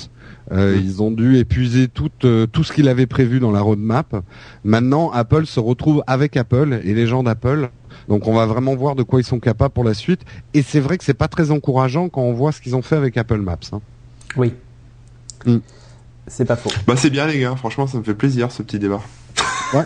Euh, Mhm. Ils ont dû épuiser tout euh, tout ce qu'il avait prévu dans la roadmap. Maintenant, Apple se retrouve avec Apple et les gens d'Apple. Donc, on va vraiment voir de quoi ils sont capables pour la suite. Et c'est vrai que c'est pas très encourageant quand on voit ce qu'ils ont fait avec Apple Maps. hein. Oui. Mm. C'est pas faux. Bah c'est bien les gars, franchement ça me fait plaisir ce petit débat.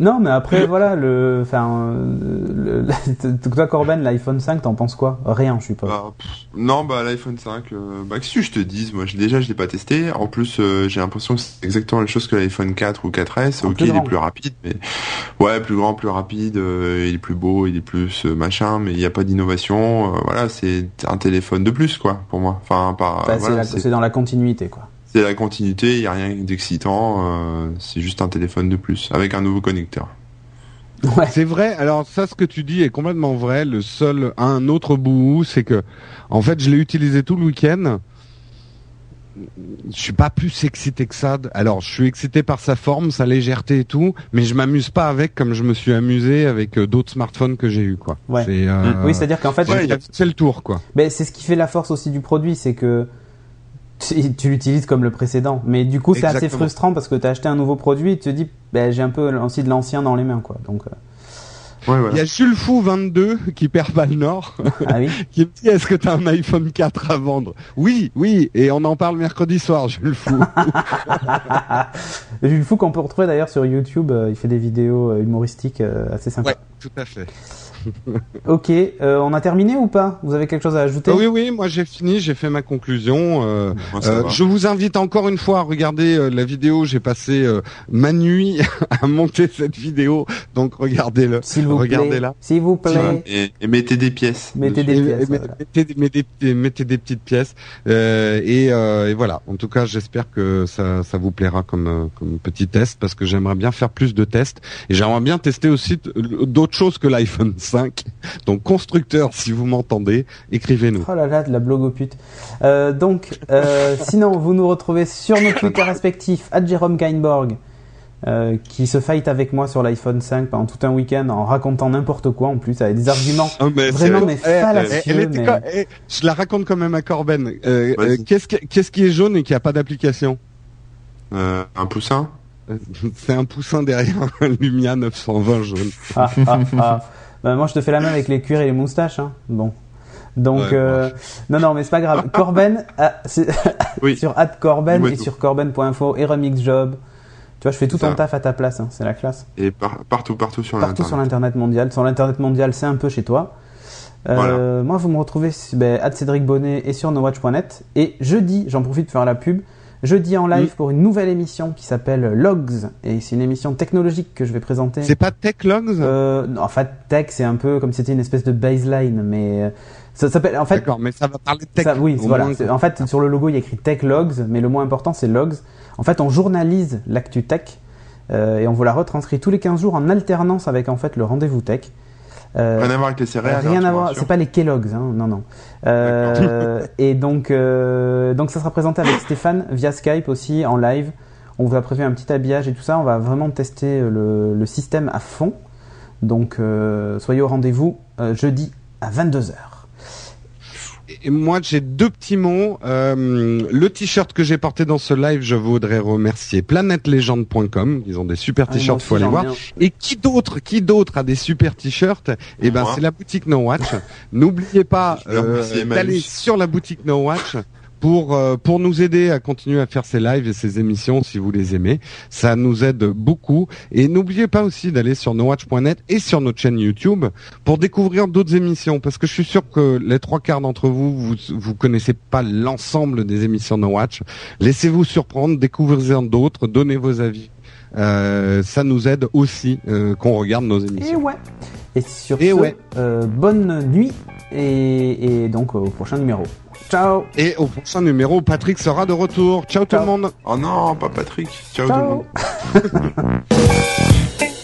Non, mais après, voilà, le, enfin, euh, le, toi, Corben, l'iPhone 5, t'en penses quoi? Rien, je suppose. Bah, pff, non bah l'iPhone 5, euh, bah que si je te dise, moi déjà je l'ai pas testé. En plus euh, j'ai l'impression que c'est exactement la même chose que l'iPhone 4 ou 4S. En ok plus il grand. est plus rapide, mais ouais plus grand, plus rapide, euh, il est plus beau, il est plus euh, machin, mais il n'y a pas d'innovation. euh, voilà c'est un téléphone de plus quoi pour moi. Enfin pas. Enfin, c'est voilà, la- c'est- c'est dans la continuité, quoi. C'est la continuité, il n'y a rien d'excitant, euh, c'est juste un téléphone de plus, avec un nouveau connecteur. Ouais. C'est vrai. Alors ça, ce que tu dis est complètement vrai. Le seul, un autre bout, c'est que, en fait, je l'ai utilisé tout le week-end. Je suis pas plus excité que ça. Alors, je suis excité par sa forme, sa légèreté et tout, mais je m'amuse pas avec comme je me suis amusé avec euh, d'autres smartphones que j'ai eu, quoi. Ouais. Euh, Oui, c'est-à-dire qu'en fait, c'est le tour, quoi. Ben, c'est ce qui fait la force aussi du produit, c'est que tu, tu l'utilises comme le précédent. Mais du coup, c'est assez frustrant parce que tu as acheté un nouveau produit et tu te dis, ben, j'ai un peu aussi de l'ancien dans les mains, quoi. Donc, euh, Ouais, Il y a Jules Fou 22 qui perd pas le nord, ah oui. qui me dit est-ce que t'as un iPhone 4 à vendre? Oui, oui, et on en parle mercredi soir, Jules Fou. Jules Fou qu'on peut retrouver d'ailleurs sur YouTube, euh, il fait des vidéos euh, humoristiques assez sympas. ouais, tout à fait. Ok, euh, on a terminé ou pas? Vous avez quelque chose à ajouter? Ah oui, oui, moi j'ai fini, j'ai fait ma conclusion. euh, euh, je vous invite encore une fois à regarder euh, la vidéo. J'ai passé euh, ma nuit à monter cette vidéo, donc regardez-le. S'il vous plaît. Regardez-la. S'il vous plaît. Et, et mettez des pièces. Mettez dessus. des pièces, et voilà. mettez, des- mettez des- mettez des petites pièces euh, et, euh, et voilà. En tout cas, j'espère que ça, ça vous plaira comme, comme petit test parce que j'aimerais bien faire plus de tests et j'aimerais bien tester aussi t- d'autres choses que l'iPhone 5. Donc constructeur, si vous m'entendez, écrivez-nous. Oh là là, de la blogopute. Euh, donc, euh, sinon, vous nous retrouvez sur nos Twitter respectifs, à Jérôme Kainborg, euh, qui se fight avec moi sur l'iPhone 5 pendant tout un week-end en racontant n'importe quoi en plus, avec des arguments. Ah, mais Vraiment, mais fallacieux, elle était mais- quoi- eh, je la raconte quand même à Corben. Euh, euh, qu'est-ce, qui, qu'est-ce qui est jaune et qui a pas d'application? Euh, un poussin? C'est un poussin derrière un Lumia 920 jaune. Ah, ah, ah. Bah, moi, je te fais la même avec les cuirs et les moustaches. Hein. Bon. Donc, Ouais, euh, non, non, mais c'est pas grave. Corben, ah, c'est- Oui. sur @corben et tout. sur corben.info et Remix Job. Tu vois, je fais tout ton taf à ta place. Hein. C'est la classe. Et par- partout, partout sur Partout l'internet. sur l'internet mondial. Sur l'internet mondial, c'est un peu chez toi. Euh, Moi, vous me retrouvez ben, à Cédric Bonnet et sur nowatch.net. Et jeudi, j'en profite pour faire la pub. Jeudi en live Mm. pour une nouvelle émission qui s'appelle Logs. Et c'est une émission technologique que je vais présenter. C'est pas TechLogs Euh, non, en fait, tech, c'est un peu comme si c'était une espèce de baseline, mais euh, ça s'appelle. En fait, D'accord, mais ça va parler de tech. ça, oui, voilà. moins. En fait, sur le logo, il y a écrit Tech Logs, mais le mot important, c'est Logs. En fait, on journalise l'actu tech euh, et on vous la retranscrit tous les 15 jours en alternance avec en fait le rendez-vous tech. Euh, Rien à voir avec les céréales. hein, Rien à voir, c'est pas les Kellogg's, hein, non, non. Euh, et donc, euh, donc ça sera présenté avec Stéphane via Skype aussi en live. On vous a prévu un petit habillage et tout ça. On va vraiment tester le, le système à fond. Donc, euh, soyez au rendez-vous euh, jeudi à 22h. Et moi j'ai deux petits mots. Euh, le t-shirt que j'ai porté dans ce live, je voudrais remercier planetlegend.com. Ils ont des super Ah, t-shirts, faut aller voir. Et qui d'autre, qui d'autre a des super t-shirts Eh ben c'est la boutique No Watch. N'oubliez pas euh, d'aller sur la boutique No Watch. Pour, euh, pour nous aider à continuer à faire ces lives et ces émissions si vous les aimez. Ça nous aide beaucoup. Et n'oubliez pas aussi d'aller sur nowatch.net et sur notre chaîne YouTube pour découvrir d'autres émissions. Parce que je suis sûr que les trois quarts d'entre vous, vous, vous connaissez pas l'ensemble des émissions No Watch. Laissez-vous surprendre, découvrez-en d'autres, donnez vos avis. Euh, ça nous aide aussi euh, qu'on regarde nos Et émissions. ouais. Et sur Et ce, ouais. euh, bonne nuit et, et donc au prochain numéro. Ciao. Et au prochain numéro, Patrick sera de retour. Ciao tout Ciao. le monde Oh non, pas Patrick. Ciao, tout le Ciao. monde.